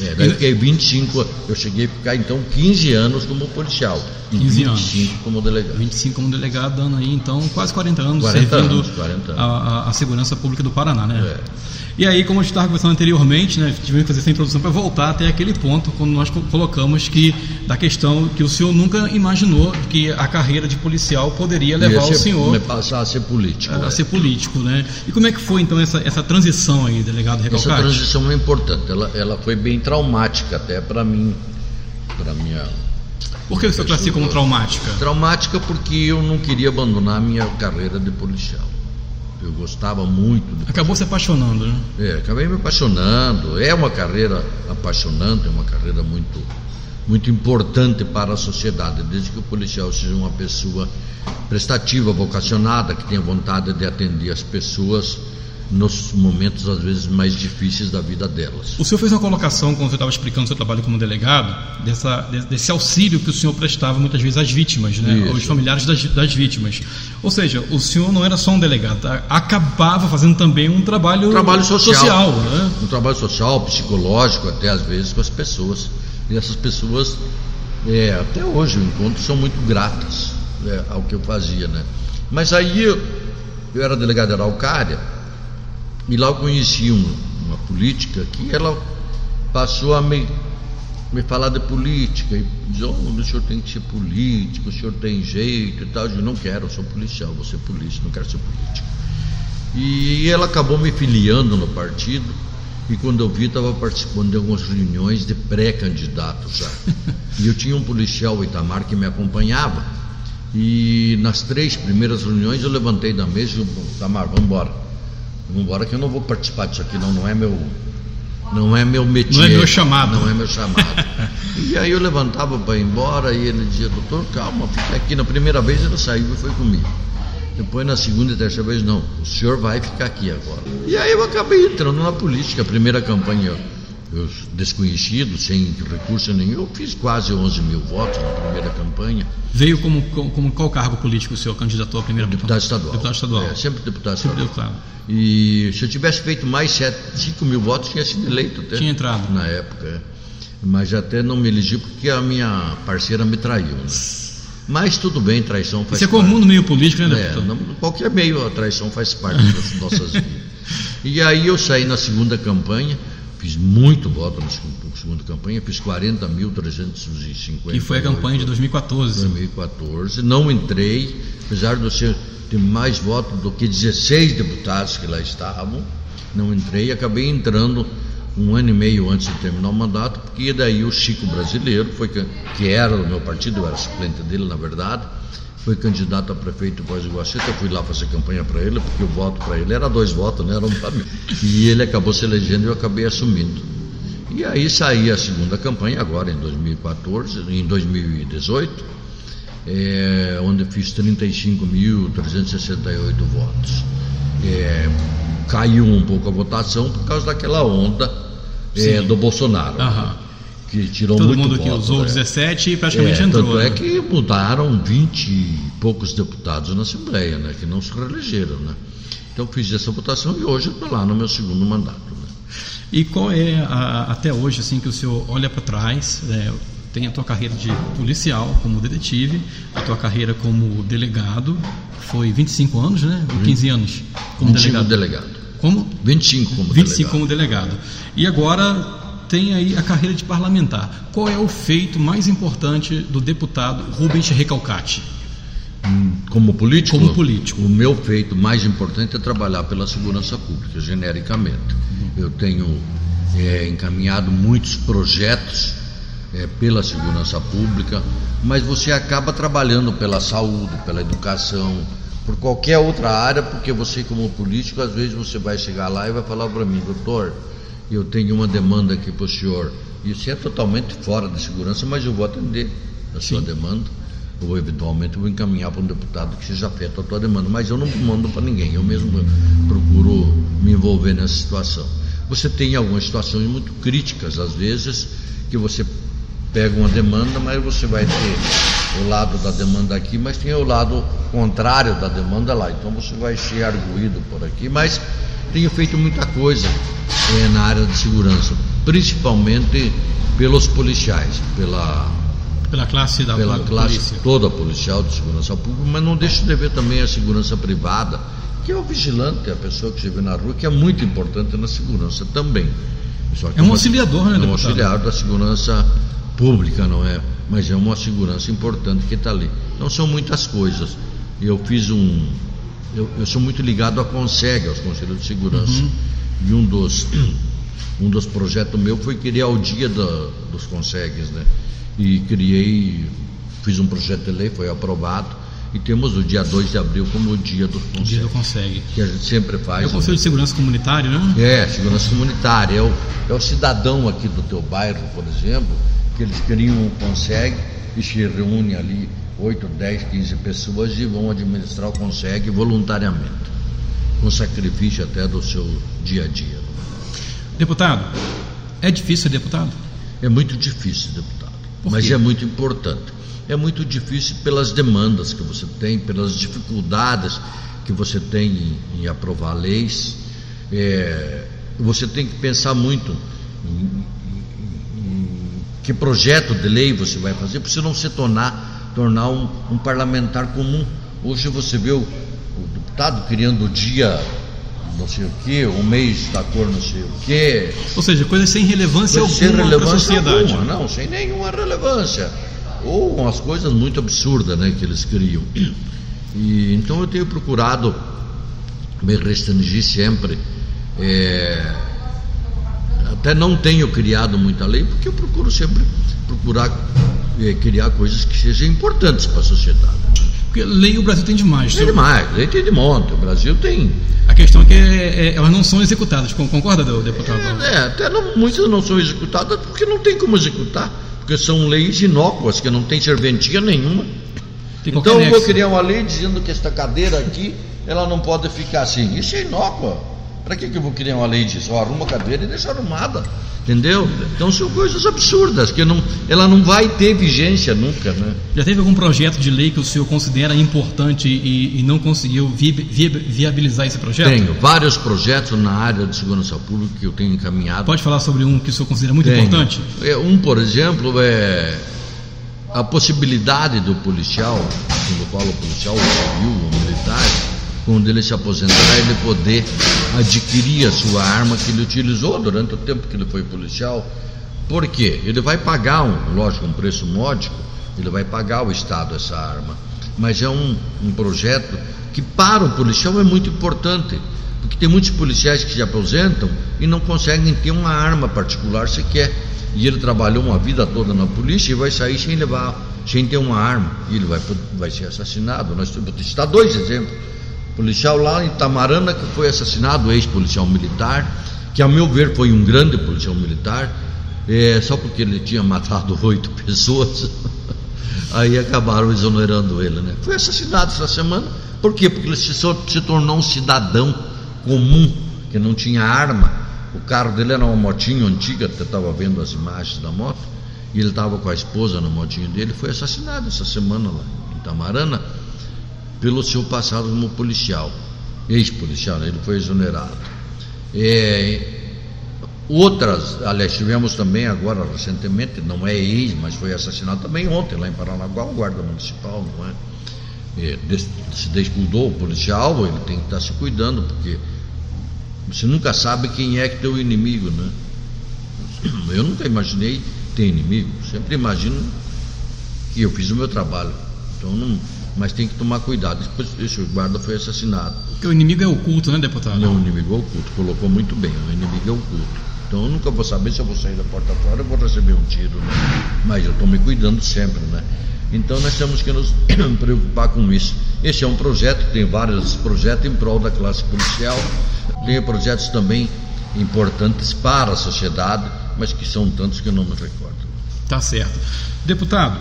É, daí eu fiquei 25, eu cheguei a ficar então 15 anos como policial. E 15 25 anos. como delegado. 25 como delegado, dando aí então quase 40 anos 40 servindo anos, 40 anos. A, a, segurança pública do Paraná, né? É. E aí, como a gente estava conversando anteriormente, né, tivemos que fazer essa introdução para voltar até aquele ponto quando nós colocamos que da questão que o senhor nunca imaginou que a carreira de policial poderia levar ser, o senhor passar a ser político, a, a, ser político, né? E como é que foi então essa, essa transição aí, delegado Recalcati? Essa transição é importante. Ela, ela foi bem traumática até para mim, para minha Por que você classifica como traumática? Traumática porque eu não queria abandonar a minha carreira de policial. Eu gostava muito. Acabou se apaixonando, né? É, acabei me apaixonando. É uma carreira apaixonante, é uma carreira muito, muito importante para a sociedade, desde que o policial seja uma pessoa prestativa, vocacionada, que tenha vontade de atender as pessoas nos momentos às vezes mais difíceis da vida delas. O senhor fez uma colocação quando você estava explicando o seu trabalho como delegado dessa, desse auxílio que o senhor prestava muitas vezes às vítimas, né, Isso. aos familiares das, das, vítimas. Ou seja, o senhor não era só um delegado, acabava fazendo também um trabalho, um trabalho social, social né? um trabalho social, psicológico, até às vezes com as pessoas. E essas pessoas, é, até hoje eu encontro, são muito gratas é, ao que eu fazia, né? Mas aí eu, eu era delegado de Araucária e lá eu conheci uma, uma política que ela passou a me, me falar de política. E diz, oh, o senhor tem que ser político, o senhor tem jeito e tal. Eu disse, não quero, eu sou policial, vou ser polícia, não quero ser político. E ela acabou me filiando no partido. E quando eu vi, estava participando de algumas reuniões de pré-candidatos já. E eu tinha um policial, o Itamar, que me acompanhava. E nas três primeiras reuniões eu levantei da mesa e disse, Itamar, vamos embora embora que eu não vou participar disso aqui, não, não é meu. Não é meu métier. Não é meu chamado. Não é meu chamado. e aí eu levantava para ir embora e ele dizia, doutor, calma, fica aqui. Na primeira vez ele saiu e foi comigo. Depois na segunda e terceira vez, não, o senhor vai ficar aqui agora. E aí eu acabei entrando na política, a primeira campanha eu desconhecido, sem recurso nenhum, eu fiz quase 11 mil votos na primeira campanha. Veio como, como, qual cargo político o senhor candidatou à primeira Deputado estadual. Deputado estadual. É, sempre deputado sempre estadual. Deputado. E se eu tivesse feito mais 7, 5 mil votos, tinha sido eleito até. Tinha entrado. Na época. É. Mas até não me elegi porque a minha parceira me traiu. Né? Mas tudo bem, traição faz Isso parte. Isso é comum no meio político, né, deputado? É, não, qualquer meio a traição faz parte das nossas vidas. E aí eu saí na segunda campanha Fiz muito voto na segunda campanha, fiz 40.350. E foi a campanha de 2014. 2014. Não entrei, apesar de eu ter mais votos do que 16 deputados que lá estavam. Não entrei, acabei entrando um ano e meio antes de terminar o mandato, porque daí o Chico Brasileiro, foi, que era do meu partido, eu era suplente dele, na verdade, foi candidato a prefeito de Voz Iguaçu, eu fui lá fazer campanha para ele, porque o voto para ele era dois votos, não era um para mim. E ele acabou se elegendo e eu acabei assumindo. E aí saí a segunda campanha, agora em 2014, em 2018, é, onde fiz 35.368 votos. É, caiu um pouco a votação por causa daquela onda é, do Bolsonaro. Que tirou Todo muito mundo que voto, usou né? 17 e praticamente é, entrou. Tanto né? é que mudaram 20 e poucos deputados na Assembleia, né? Que não se reelegeram, né? Então fiz essa votação e hoje estou lá no meu segundo mandato. Né? E qual é a, até hoje assim que o senhor olha para trás? É, tem a tua carreira de policial como detetive, a tua carreira como delegado, foi 25 anos, né? Ou 15 anos como 25 delegado. delegado. Como? 25 como 25 delegado. como delegado. E agora tem aí a carreira de parlamentar. Qual é o feito mais importante do deputado Rubens Recalcati? Hum, como político? Como político. O meu feito mais importante é trabalhar pela segurança pública, genericamente. Uhum. Eu tenho é, encaminhado muitos projetos é, pela segurança pública, mas você acaba trabalhando pela saúde, pela educação, por qualquer outra área, porque você, como político, às vezes você vai chegar lá e vai falar para mim, doutor, eu tenho uma demanda aqui para o senhor. Isso é totalmente fora de segurança, mas eu vou atender a sua Sim. demanda. Ou eventualmente vou encaminhar para um deputado que seja afeto a tua demanda. Mas eu não mando para ninguém, eu mesmo procuro me envolver nessa situação. Você tem algumas situações muito críticas, às vezes, que você pega uma demanda, mas você vai ter o lado da demanda aqui, mas tem o lado contrário da demanda lá. Então você vai ser arguído por aqui, mas tenho feito muita coisa é, na área de segurança, principalmente pelos policiais, pela pela classe da pela classe polícia. toda policial de segurança pública, mas não deixo de ver também a segurança privada, que é o vigilante, a pessoa que se vê na rua, que é muito importante na segurança também. é um auxiliador, né, É um auxiliar da segurança pública, não é? Mas é uma segurança importante que está ali. Não são muitas coisas. Eu fiz um. Eu, eu sou muito ligado à CONSEG, aos Conselhos de Segurança. Uhum. E um dos Um dos projetos meu foi criar o dia da, dos consegues, né? E criei, fiz um projeto de lei, foi aprovado e temos o dia 2 de abril como o dia do consegue. Dia do consegue. Que a gente sempre faz. É o Conselho né? de Segurança Comunitário, né? É, Segurança Comunitária. É o, é o cidadão aqui do teu bairro, por exemplo, que eles criam um consegue e se reúnem ali 8, 10, 15 pessoas e vão administrar o consegue voluntariamente. Com sacrifício até do seu dia a dia. Deputado, é difícil ser deputado? É muito difícil, deputado. Mas é muito importante é muito difícil pelas demandas que você tem, pelas dificuldades que você tem em, em aprovar leis. É, você tem que pensar muito em, em, em, que projeto de lei você vai fazer, para você não se tornar, tornar um, um parlamentar comum. Hoje você vê o, o deputado criando o dia não sei o que, o mês da cor não sei o que. Ou seja, coisas sem relevância alguma sem relevância sociedade. Alguma, não, sem nenhuma relevância ou umas coisas muito absurdas né, que eles criam. E, então eu tenho procurado me restringir sempre. É, até não tenho criado muita lei, porque eu procuro sempre procurar é, criar coisas que sejam importantes para a sociedade. Porque lei o Brasil tem demais. Tem demais, lei tem de monte. O Brasil tem. A questão é que é, é, elas não são executadas, concorda, deputado? É, é até não, muitas não são executadas porque não tem como executar porque são leis inócuas, que não tem serventia nenhuma. Então eu vou criar uma lei dizendo que esta cadeira aqui, ela não pode ficar assim. Isso é inócua. Para que, que eu vou criar uma lei disso? Só arruma a cadeira e deixa arrumada. Entendeu? Então são coisas absurdas, que não, ela não vai ter vigência nunca. Né? Já teve algum projeto de lei que o senhor considera importante e, e não conseguiu vi, vi, viabilizar esse projeto? Tenho vários projetos na área de segurança pública que eu tenho encaminhado. Pode falar sobre um que o senhor considera muito tenho. importante? É, um, por exemplo, é a possibilidade do policial, no qual o policial civil ou militar, quando ele se aposentar, ele poder adquirir a sua arma que ele utilizou durante o tempo que ele foi policial. Por quê? Ele vai pagar, um, lógico, um preço módico, ele vai pagar ao Estado essa arma. Mas é um, um projeto que para o policial é muito importante, porque tem muitos policiais que se aposentam e não conseguem ter uma arma particular sequer. E ele trabalhou uma vida toda na polícia e vai sair sem levar, sem ter uma arma. E ele vai, vai ser assassinado. Nós vou citar dois exemplos policial lá em Tamarana que foi assassinado, ex-policial militar, que a meu ver foi um grande policial militar, é, só porque ele tinha matado oito pessoas, aí acabaram exonerando ele, né? Foi assassinado essa semana, por quê? Porque ele se, se tornou um cidadão comum, que não tinha arma, o carro dele era uma motinha antiga, até estava vendo as imagens da moto, e ele estava com a esposa na motinha dele, foi assassinado essa semana lá em Tamarana pelo seu passado como policial, ex-policial, né? ele foi exonerado. É, outras, aliás, tivemos também agora recentemente, não é ex, mas foi assassinado também ontem lá em Paranaguá, um guarda municipal, não é? é se descuidou o policial, ele tem que estar se cuidando, porque você nunca sabe quem é que tem o inimigo, né? Eu nunca imaginei ter inimigo, sempre imagino que eu fiz o meu trabalho. Então não, mas tem que tomar cuidado. Depois esse guarda foi assassinado. Porque o inimigo é oculto, né, deputado? Não, o inimigo é oculto, colocou muito bem, o inimigo é oculto. Então eu nunca vou saber se eu vou sair da porta fora, eu vou receber um tiro, né? Mas eu estou me cuidando sempre, né? Então nós temos que nos preocupar com isso. Esse é um projeto, tem vários projetos em prol da classe policial, tem projetos também importantes para a sociedade, mas que são tantos que eu não me recordo. Tá certo. Deputado,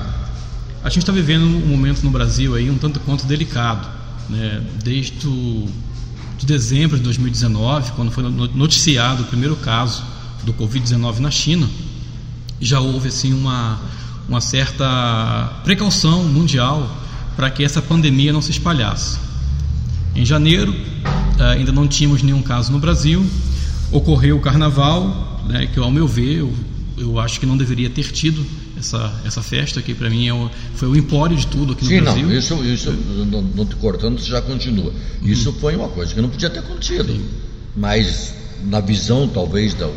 a gente está vivendo um momento no Brasil aí um tanto quanto delicado, né? Desde o, de dezembro de 2019, quando foi noticiado o primeiro caso do Covid-19 na China, já houve assim uma, uma certa precaução mundial para que essa pandemia não se espalhasse. Em janeiro, eh, ainda não tínhamos nenhum caso no Brasil, ocorreu o carnaval, né, que ao meu ver, eu, eu acho que não deveria ter tido essa, essa festa que para mim é o, foi o empório de tudo aqui no Sim, Brasil. Não, isso, isso não, não te cortando, já continua. Uhum. Isso foi uma coisa que não podia ter acontecido. Sim. Mas na visão talvez da,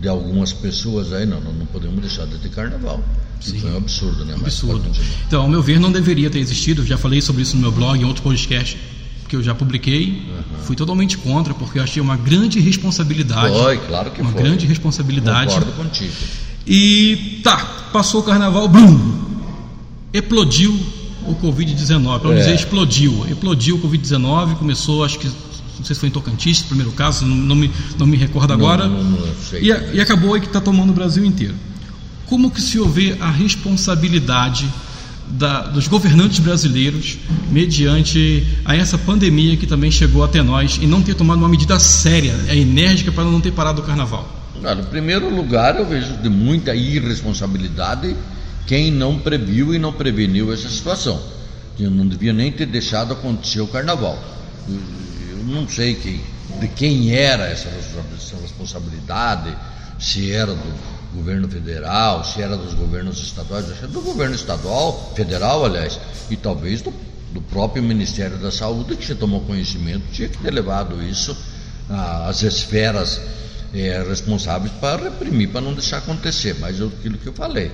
de algumas pessoas aí, não, não podemos deixar de ter carnaval. Sim. Foi um absurdo, né? Absurdo. Então, ao meu ver, não deveria ter existido. já falei sobre isso no meu blog, em outro podcast, que eu já publiquei, uhum. fui totalmente contra, porque eu achei uma grande responsabilidade. Foi, claro que uma foi. Uma grande responsabilidade. Concordo contigo. E tá, passou o carnaval, blum, explodiu o Covid-19. Para é. dizer, explodiu. Explodiu o Covid-19, começou, acho que, não sei se foi em Tocantins, primeiro caso, não, não, me, não me recordo agora. Não, não, e, e, acabou aí que está tomando o Brasil inteiro. Como que se houver a responsabilidade da, dos governantes brasileiros mediante a essa pandemia que também chegou até nós e não ter tomado uma medida séria, enérgica para não ter parado o carnaval? Claro, em primeiro lugar, eu vejo de muita irresponsabilidade quem não previu e não preveniu essa situação. Eu não devia nem ter deixado acontecer o carnaval. Eu não sei quem, de quem era essa responsabilidade, se era do governo federal, se era dos governos estaduais, é do governo estadual, federal, aliás, e talvez do, do próprio Ministério da Saúde, que já tomou conhecimento, tinha que ter levado isso às esferas é, responsáveis para reprimir, para não deixar acontecer. Mas aquilo que eu falei,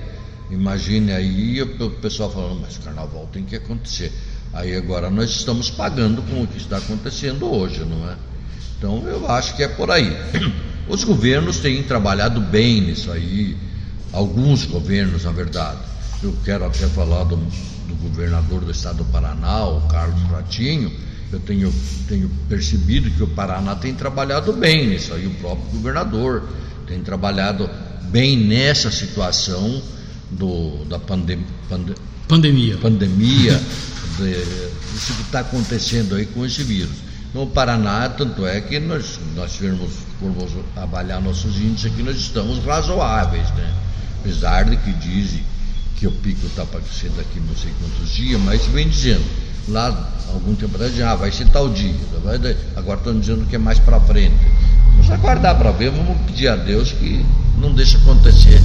imagine aí o pessoal falando, mas o carnaval tem que acontecer. Aí agora nós estamos pagando com o que está acontecendo hoje, não é? Então eu acho que é por aí. Os governos têm trabalhado bem nisso aí, alguns governos, na verdade. Eu quero até falar do, do governador do estado do Paraná, o Carlos Pratinho. Eu tenho, tenho percebido que o Paraná tem trabalhado bem nisso aí, o próprio governador tem trabalhado bem nessa situação do, da pandem, pande, pandemia. Pandemia, de, isso que está acontecendo aí com esse vírus. No Paraná, tanto é que nós, nós formos, formos avaliar nossos índices aqui, nós estamos razoáveis, né? Apesar de que dizem que o pico está para ser daqui não sei quantos dias, mas vem dizendo, lá algum tempo atrás, ah, vai ser tal dia, agora estão dizendo que é mais para frente. Vamos aguardar para ver, vamos pedir a Deus que não deixe acontecer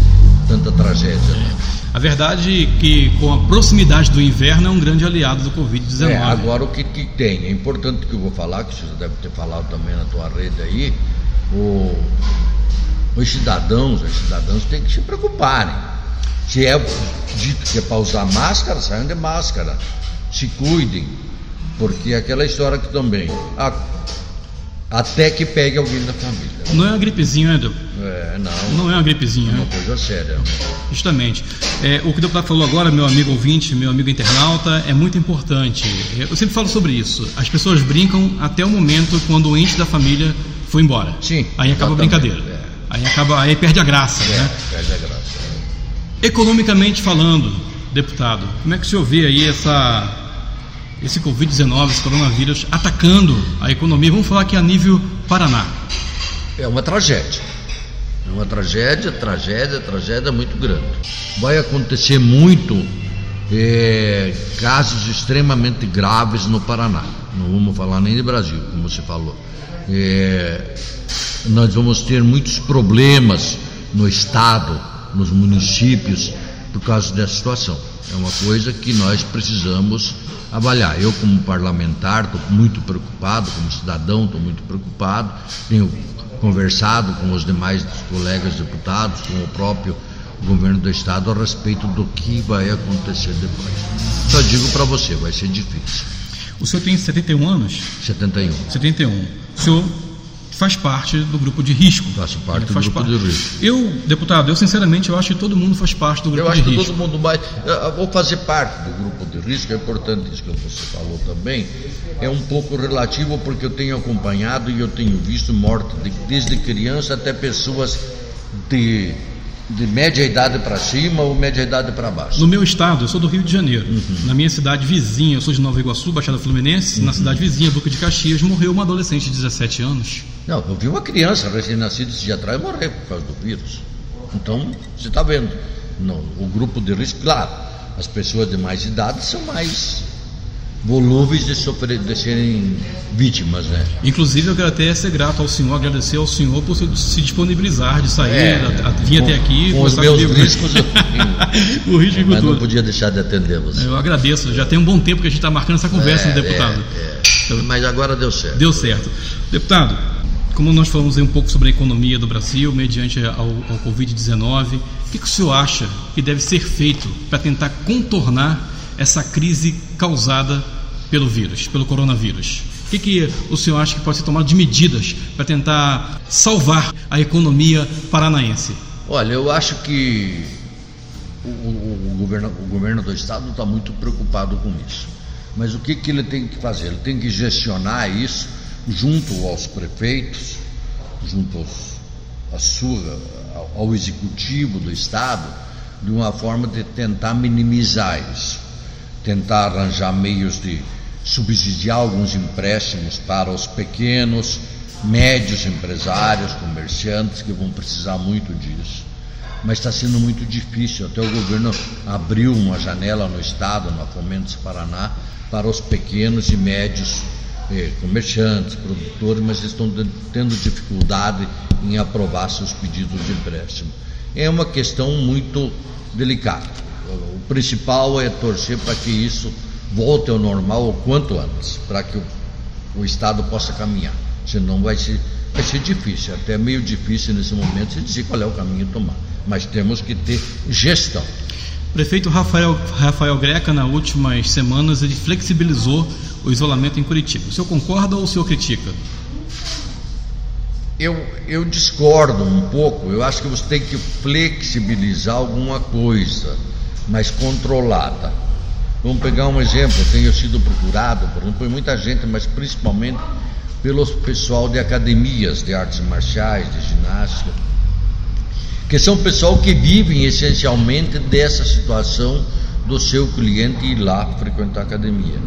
tanta tragédia. Né? A verdade é que com a proximidade do inverno é um grande aliado do Covid-19. É, agora o que, que, tem, é importante que eu vou falar, que você deve ter falado também na tua rede aí, o, os cidadãos, os cidadãos têm que se preocuparem. Se é dito que é para usar máscara, saiam de máscara. Se cuidem, porque aquela história que também. Ah, até que pegue alguém da família. Não é uma gripezinha, Edel? É, não. Não é uma gripezinha. É uma coisa séria. Justamente. É, o que o deputado falou agora, meu amigo ouvinte, meu amigo internauta, é muito importante. Eu sempre falo sobre isso. As pessoas brincam até o momento quando o ente da família foi embora. Sim. Aí acaba a brincadeira. É. Aí acaba, aí perde a graça, é, né? Perde a graça. Economicamente falando, deputado, como é que o senhor vê aí essa esse Covid-19, esse coronavírus, atacando a economia. Vamos falar aqui a nível Paraná. É uma tragédia. É uma tragédia, tragédia, tragédia muito grande. Vai acontecer muito é, casos extremamente graves no Paraná. Não vamos falar nem de Brasil, como você falou. É, nós vamos ter muitos problemas no estado, nos municípios, por causa dessa situação. É uma coisa que nós precisamos avaliar. Eu, como parlamentar, estou muito preocupado, como cidadão, estou muito preocupado. Tenho conversado com os demais colegas deputados, com o próprio governo do estado a respeito do que vai acontecer depois. Só digo para você, vai ser difícil. O senhor tem 71 anos? 71. 71. O senhor faz parte do grupo de risco. Faço parte do grupo parte. de risco. Eu, deputado, eu sinceramente eu acho que todo mundo faz parte do grupo de risco. Eu acho que todo mundo vai. Eu vou fazer parte do grupo de risco, é importante isso que você falou também. É um pouco relativo porque eu tenho acompanhado e eu tenho visto morte de, desde criança até pessoas de de média idade para cima ou média idade para baixo? No meu estado, eu sou do Rio de Janeiro. Uhum. Na minha cidade vizinha, eu sou de Nova Iguaçu, Baixada Fluminense. Uhum. Na cidade vizinha, Duque de Caxias, morreu uma adolescente de 17 anos. Não, eu vi uma criança recém-nascida esse dia atrás morrer por causa do vírus. Então, você está vendo. No, o grupo de risco, claro, as pessoas de mais idade são mais volúveis de, sofrer, de serem vítimas, né? Inclusive eu quero até ser grato ao senhor, agradecer ao senhor por se disponibilizar de sair, é, a, a, vir até aqui. Com os meus comigo. riscos, eu, o risco mas não podia deixar de atender você. Eu agradeço, já tem um bom tempo que a gente está marcando essa conversa, é, né, deputado. É, então, mas agora deu certo. Deu certo. Deputado, como nós falamos um pouco sobre a economia do Brasil, mediante ao, ao Covid-19, o que, que o senhor acha que deve ser feito para tentar contornar essa crise causada pelo vírus, pelo coronavírus? O que, que o senhor acha que pode ser tomado de medidas para tentar salvar a economia paranaense? Olha, eu acho que o, o, o, governo, o governo do estado está muito preocupado com isso. Mas o que, que ele tem que fazer? Ele tem que gestionar isso junto aos prefeitos, junto aos, a sua, ao executivo do estado, de uma forma de tentar minimizar isso, tentar arranjar meios de subsidiar alguns empréstimos para os pequenos, médios empresários, comerciantes que vão precisar muito disso. Mas está sendo muito difícil. Até o governo abriu uma janela no estado, na Fomentos Paraná, para os pequenos e médios eh, comerciantes, produtores, mas estão tendo dificuldade em aprovar seus pedidos de empréstimo. É uma questão muito delicada. O principal é torcer para que isso volte ao normal o quanto antes, para que o, o Estado possa caminhar. Senão vai ser, vai ser difícil, até meio difícil nesse momento se dizer qual é o caminho a tomar. Mas temos que ter gestão. Prefeito Rafael, Rafael Greca, nas últimas semanas, ele flexibilizou o isolamento em Curitiba. O senhor concorda ou o senhor critica? Eu, eu discordo um pouco. Eu acho que você tem que flexibilizar alguma coisa, mas controlada. Vamos pegar um exemplo, eu tenho sido procurado, por por muita gente, mas principalmente pelo pessoal de academias de artes marciais, de ginástica, que são pessoal que vivem essencialmente dessa situação do seu cliente ir lá frequentar a academia.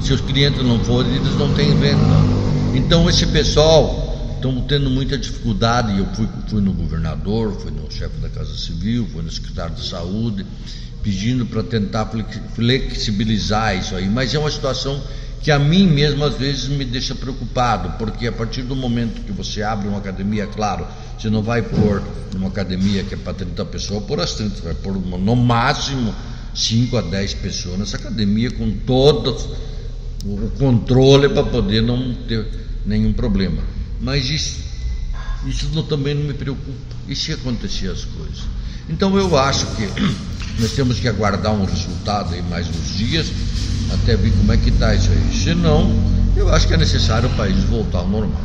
Se os clientes não forem, eles não têm venda. Então esse pessoal estão tendo muita dificuldade. Eu fui, fui no governador, fui no chefe da Casa Civil, fui no secretário de Saúde, pedindo para tentar flexibilizar isso aí, mas é uma situação que a mim mesmo às vezes me deixa preocupado, porque a partir do momento que você abre uma academia, claro, você não vai pôr numa academia que é para 30 pessoas, por as 30, vai pôr uma, no máximo 5 a 10 pessoas nessa academia com todo o controle para poder não ter nenhum problema. Mas isso, isso não, também não me preocupa. E se acontecer as coisas? Então eu acho que nós temos que aguardar um resultado aí mais uns dias, até ver como é que está isso aí. Senão, eu acho que é necessário o país voltar ao normal.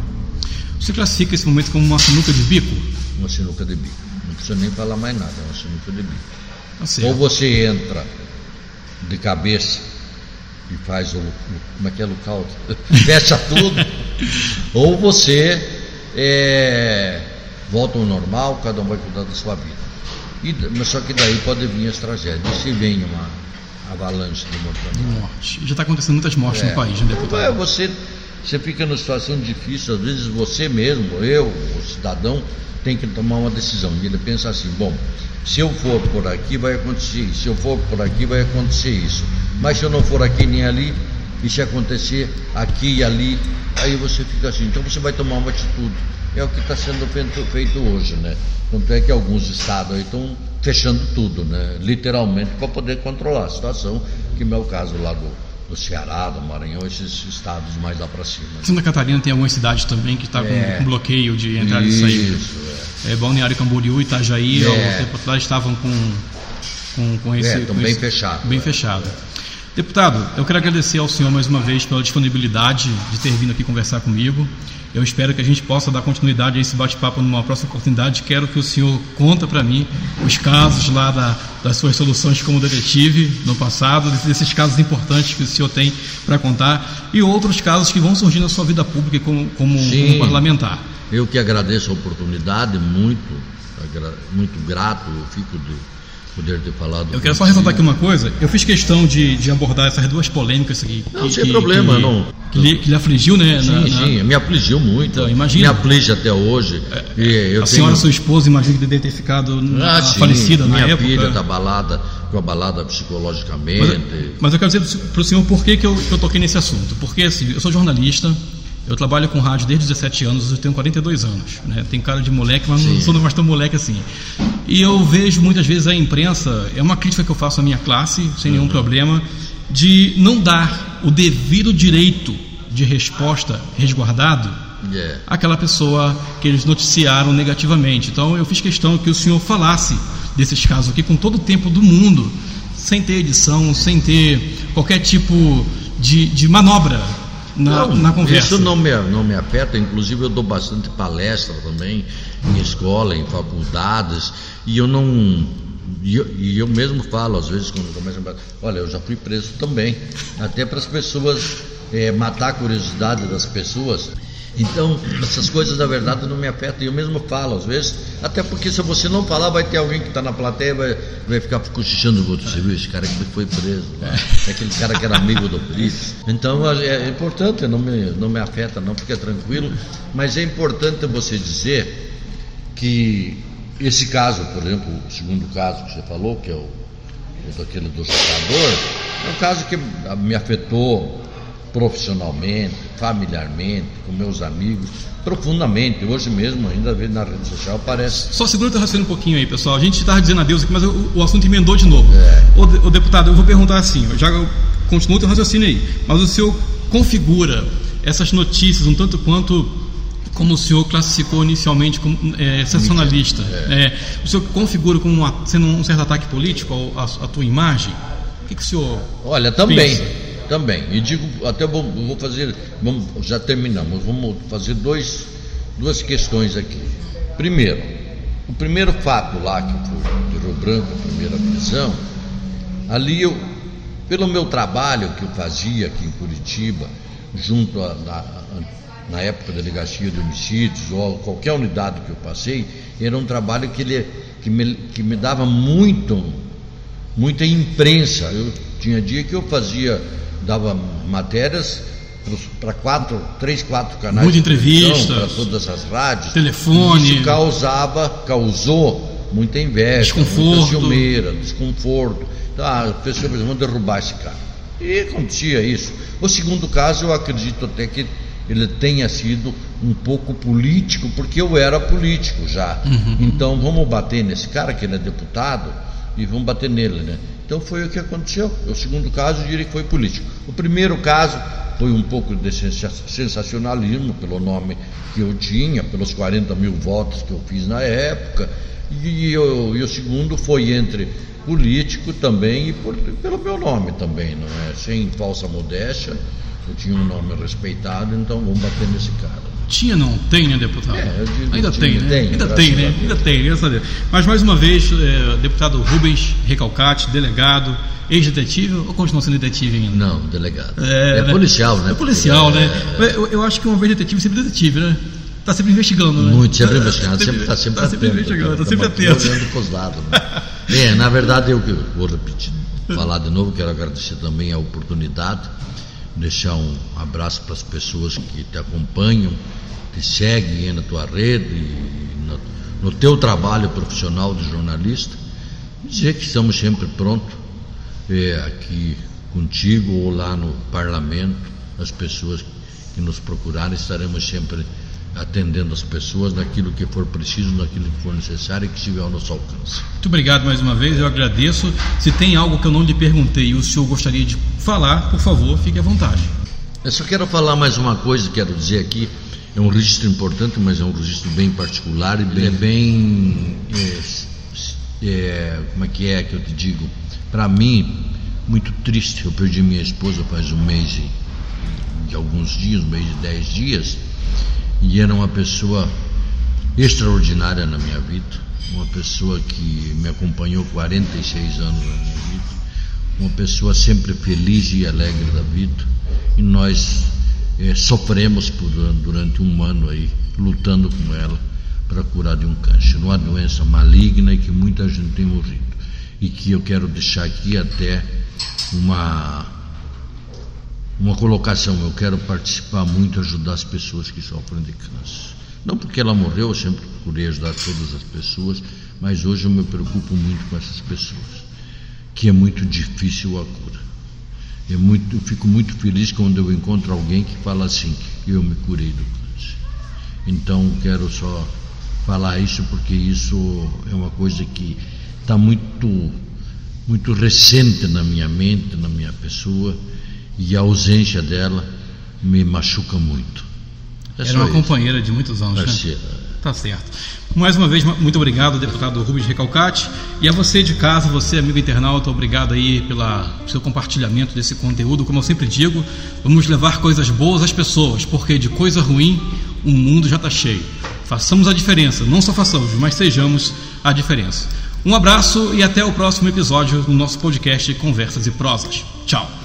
Você classifica esse momento como uma sinuca de bico? Uma sinuca de bico. Não precisa nem falar mais nada, é uma sinuca de bico. Tá Ou você entra de cabeça e faz o, como é que é local? Fecha tudo. ou você é, volta ao normal, cada um vai cuidar da sua vida. E, mas só que daí pode vir as tragédias. E se vem uma avalanche de? De morte. Já está acontecendo muitas mortes é. no país, né, deputado? É, você, você fica numa situação difícil, às vezes você mesmo, eu, o cidadão, tem que tomar uma decisão. E ele pensa assim, bom, se eu for por aqui vai acontecer isso, se eu for por aqui vai acontecer isso. Mas se eu não for aqui nem ali, e se acontecer aqui e ali, aí você fica assim, então você vai tomar uma atitude. É o que está sendo feito hoje, né? Tanto é que alguns estados estão fechando tudo, né? literalmente, para poder controlar a situação, que é o caso lá do, do Ceará, do Maranhão, esses estados mais lá para cima. Santa Catarina tem algumas cidades também que está é, com, bloqueio de entrada isso, e saída. Isso, é. é. Balneário Camboriú, Itajaí, é. tempo atrás estavam com, com, com esse... É, estão bem fechados. Bem é. fechado. Deputado, eu quero agradecer ao senhor mais uma vez pela disponibilidade de ter vindo aqui conversar comigo. Eu espero que a gente possa dar continuidade a esse bate-papo numa próxima oportunidade. Quero que o senhor conta para mim os casos lá da, das suas soluções como detetive no passado, desses casos importantes que o senhor tem para contar e outros casos que vão surgir na sua vida pública como, como, como parlamentar. Eu que agradeço a oportunidade, muito, muito grato, eu fico de poder ter falado. Eu quero só ressaltar aqui uma coisa. Eu fiz questão de, de abordar essas duas polêmicas aqui. Não, que, sem que, problema, que, não. Que lhe, que lhe afligiu, né? Sim, na, sim, na... me afligiu muito. Então, imagina. Me aflige até hoje. É, a senhora, sua esposa, imagina que deve ter ficado ah, sim, falecida na época. Minha filha está abalada, ficou abalada psicologicamente. Mas, mas eu quero dizer para o senhor por que, que, eu, que eu toquei nesse assunto. Porque assim, eu sou jornalista, eu trabalho com rádio desde 17 anos, eu tenho 42 anos. Né? Tenho cara de moleque, mas Sim. não sou mais tão moleque assim. E eu vejo muitas vezes a imprensa, é uma crítica que eu faço à minha classe, sem uhum. nenhum problema, de não dar o devido direito de resposta resguardado yeah. àquela pessoa que eles noticiaram negativamente. Então eu fiz questão que o senhor falasse desses casos aqui com todo o tempo do mundo, sem ter edição, sem ter qualquer tipo de, de manobra na, não, na conversa. Isso não me, não me afeta, inclusive eu dou bastante palestra também em escola, em faculdades, e eu não. E eu, e eu mesmo falo, às vezes, quando começa a. Olha, eu já fui preso também, até para as pessoas é, matar a curiosidade das pessoas. Então, essas coisas na verdade não me afetam. Eu mesmo falo, às vezes, até porque se você não falar, vai ter alguém que está na plateia vai, vai ficar cochichando o outro. Você viu esse cara que foi preso lá? É aquele cara que era amigo do Brito. Então é, é, importante, não me, não me afeta, não fica tranquilo. Mas é importante você dizer que esse caso, por exemplo, o segundo caso que você falou, que é o, o daquele do jogador, é um caso que me afetou profissionalmente, familiarmente, com meus amigos, profundamente. Hoje mesmo, ainda vez na rede social, aparece. Só segura o teu raciocínio um pouquinho aí, pessoal. A gente estava dizendo adeus aqui, mas o, o assunto emendou de novo. É. O, o, deputado, eu vou perguntar assim, eu já continuo o teu raciocínio aí, mas o senhor configura essas notícias um tanto quanto como o senhor classificou inicialmente como é, sensacionalista. É. É, o senhor configura como uma, sendo um certo ataque político a, a, tua imagem? O que, que o senhor. Olha, também. Pensa? Também. E digo, até vou, vou fazer, vamos, já terminamos, vamos fazer dois, duas questões aqui. Primeiro, o primeiro fato lá, que foi de Rio Branco, a primeira prisão, ali eu, pelo meu trabalho que eu fazia aqui em Curitiba, junto a, na, na época da delegacia de homicídios ou qualquer unidade que eu passei, era um trabalho que, ele, que, me, que me dava muito, muita imprensa. Eu tinha dia que eu fazia dava matérias para quatro, três, quatro canais. Muita entrevista. Para todas as rádios. Telefone. Isso causava, causou muita inveja, desconforto. muita ciumeira, desconforto. Tá, a pessoa pensou, vamos derrubar esse cara. E acontecia isso. O segundo caso, eu acredito até que ele tenha sido um pouco político, porque eu era político já. Uhum. Então vamos bater nesse cara, que ele é deputado, e vamos bater nele, né? Então foi o que aconteceu. O segundo caso, eu diria que foi político. O primeiro caso foi um pouco de sensacionalismo, pelo nome que eu tinha, pelos 40 mil votos que eu fiz na época. E, e o segundo foi entre político também e por, pelo meu nome também, não é? Sem falsa modéstia. Eu tinha um nome respeitado, então vamos bater nesse cara. Tinha, não? Tem, né, deputado? É, Ainda tem, né? Tem, Ainda tem, né? Ainda tem, graças a Deus. Mas mais uma vez, é, deputado Rubens Recalcate, delegado, ex-detetive ou continua sendo detetive ainda? Não, delegado. É, é né? policial, né? É policial, né? É. Eu, eu, acho que uma vez detetive, sempre detetive, né? Está sempre investigando, né? Muito, sempre investigando, sempre está sempre, tá sempre atento. investigando, está sempre atento. olhando para os lados. Né? é, na verdade, eu vou repetir, falar de novo, quero agradecer também a oportunidade deixar um abraço para as pessoas que te acompanham, te seguem na tua rede, no, no teu trabalho profissional de jornalista. Dizer que estamos sempre prontos é, aqui contigo ou lá no parlamento, as pessoas que nos procurarem, estaremos sempre atendendo as pessoas naquilo que for preciso, naquilo que for necessário e que estiver ao nosso alcance. Muito obrigado mais uma vez, eu agradeço. Se tem algo que eu não lhe perguntei e o senhor gostaria de falar, por favor, fique à vontade. Eu só quero falar mais uma coisa, quero dizer aqui, é um registro importante, mas é um registro bem particular e bem, é bem é, é, como é que é que eu te digo? Para mim, muito triste. Eu perdi minha esposa faz um mês e, de alguns dias, um mês e dez dias e era uma pessoa extraordinária na minha vida, uma pessoa que me acompanhou 46 anos na minha vida, uma pessoa sempre feliz e alegre da vida, e nós é, sofremos por, durante um ano aí, lutando com ela para curar de um câncer, uma doença maligna e que muita gente tem morrido. E que eu quero deixar aqui até uma uma colocação, eu quero participar muito, ajudar as pessoas que sofrem de câncer. Não porque ela morreu, eu sempre procurei ajudar todas as pessoas, mas hoje eu me preocupo muito com essas pessoas, que é muito difícil a cura. É muito, eu fico muito feliz quando eu encontro alguém que fala assim, eu me curei do câncer. Então quero só falar isso porque isso é uma coisa que está muito, muito recente na minha mente, na minha pessoa e a ausência dela me machuca muito. É Era uma isso. companheira de muitos anos, né? Tá certo. Mais uma vez, muito obrigado, deputado Rubens Recalcate. E a você de casa, você, amigo internauta, obrigado aí pelo seu compartilhamento desse conteúdo. Como eu sempre digo, vamos levar coisas boas às pessoas, porque de coisa ruim o mundo já está cheio. Façamos a diferença, não só façamos, mas sejamos a diferença. Um abraço e até o próximo episódio do nosso podcast Conversas e Prosas. Tchau.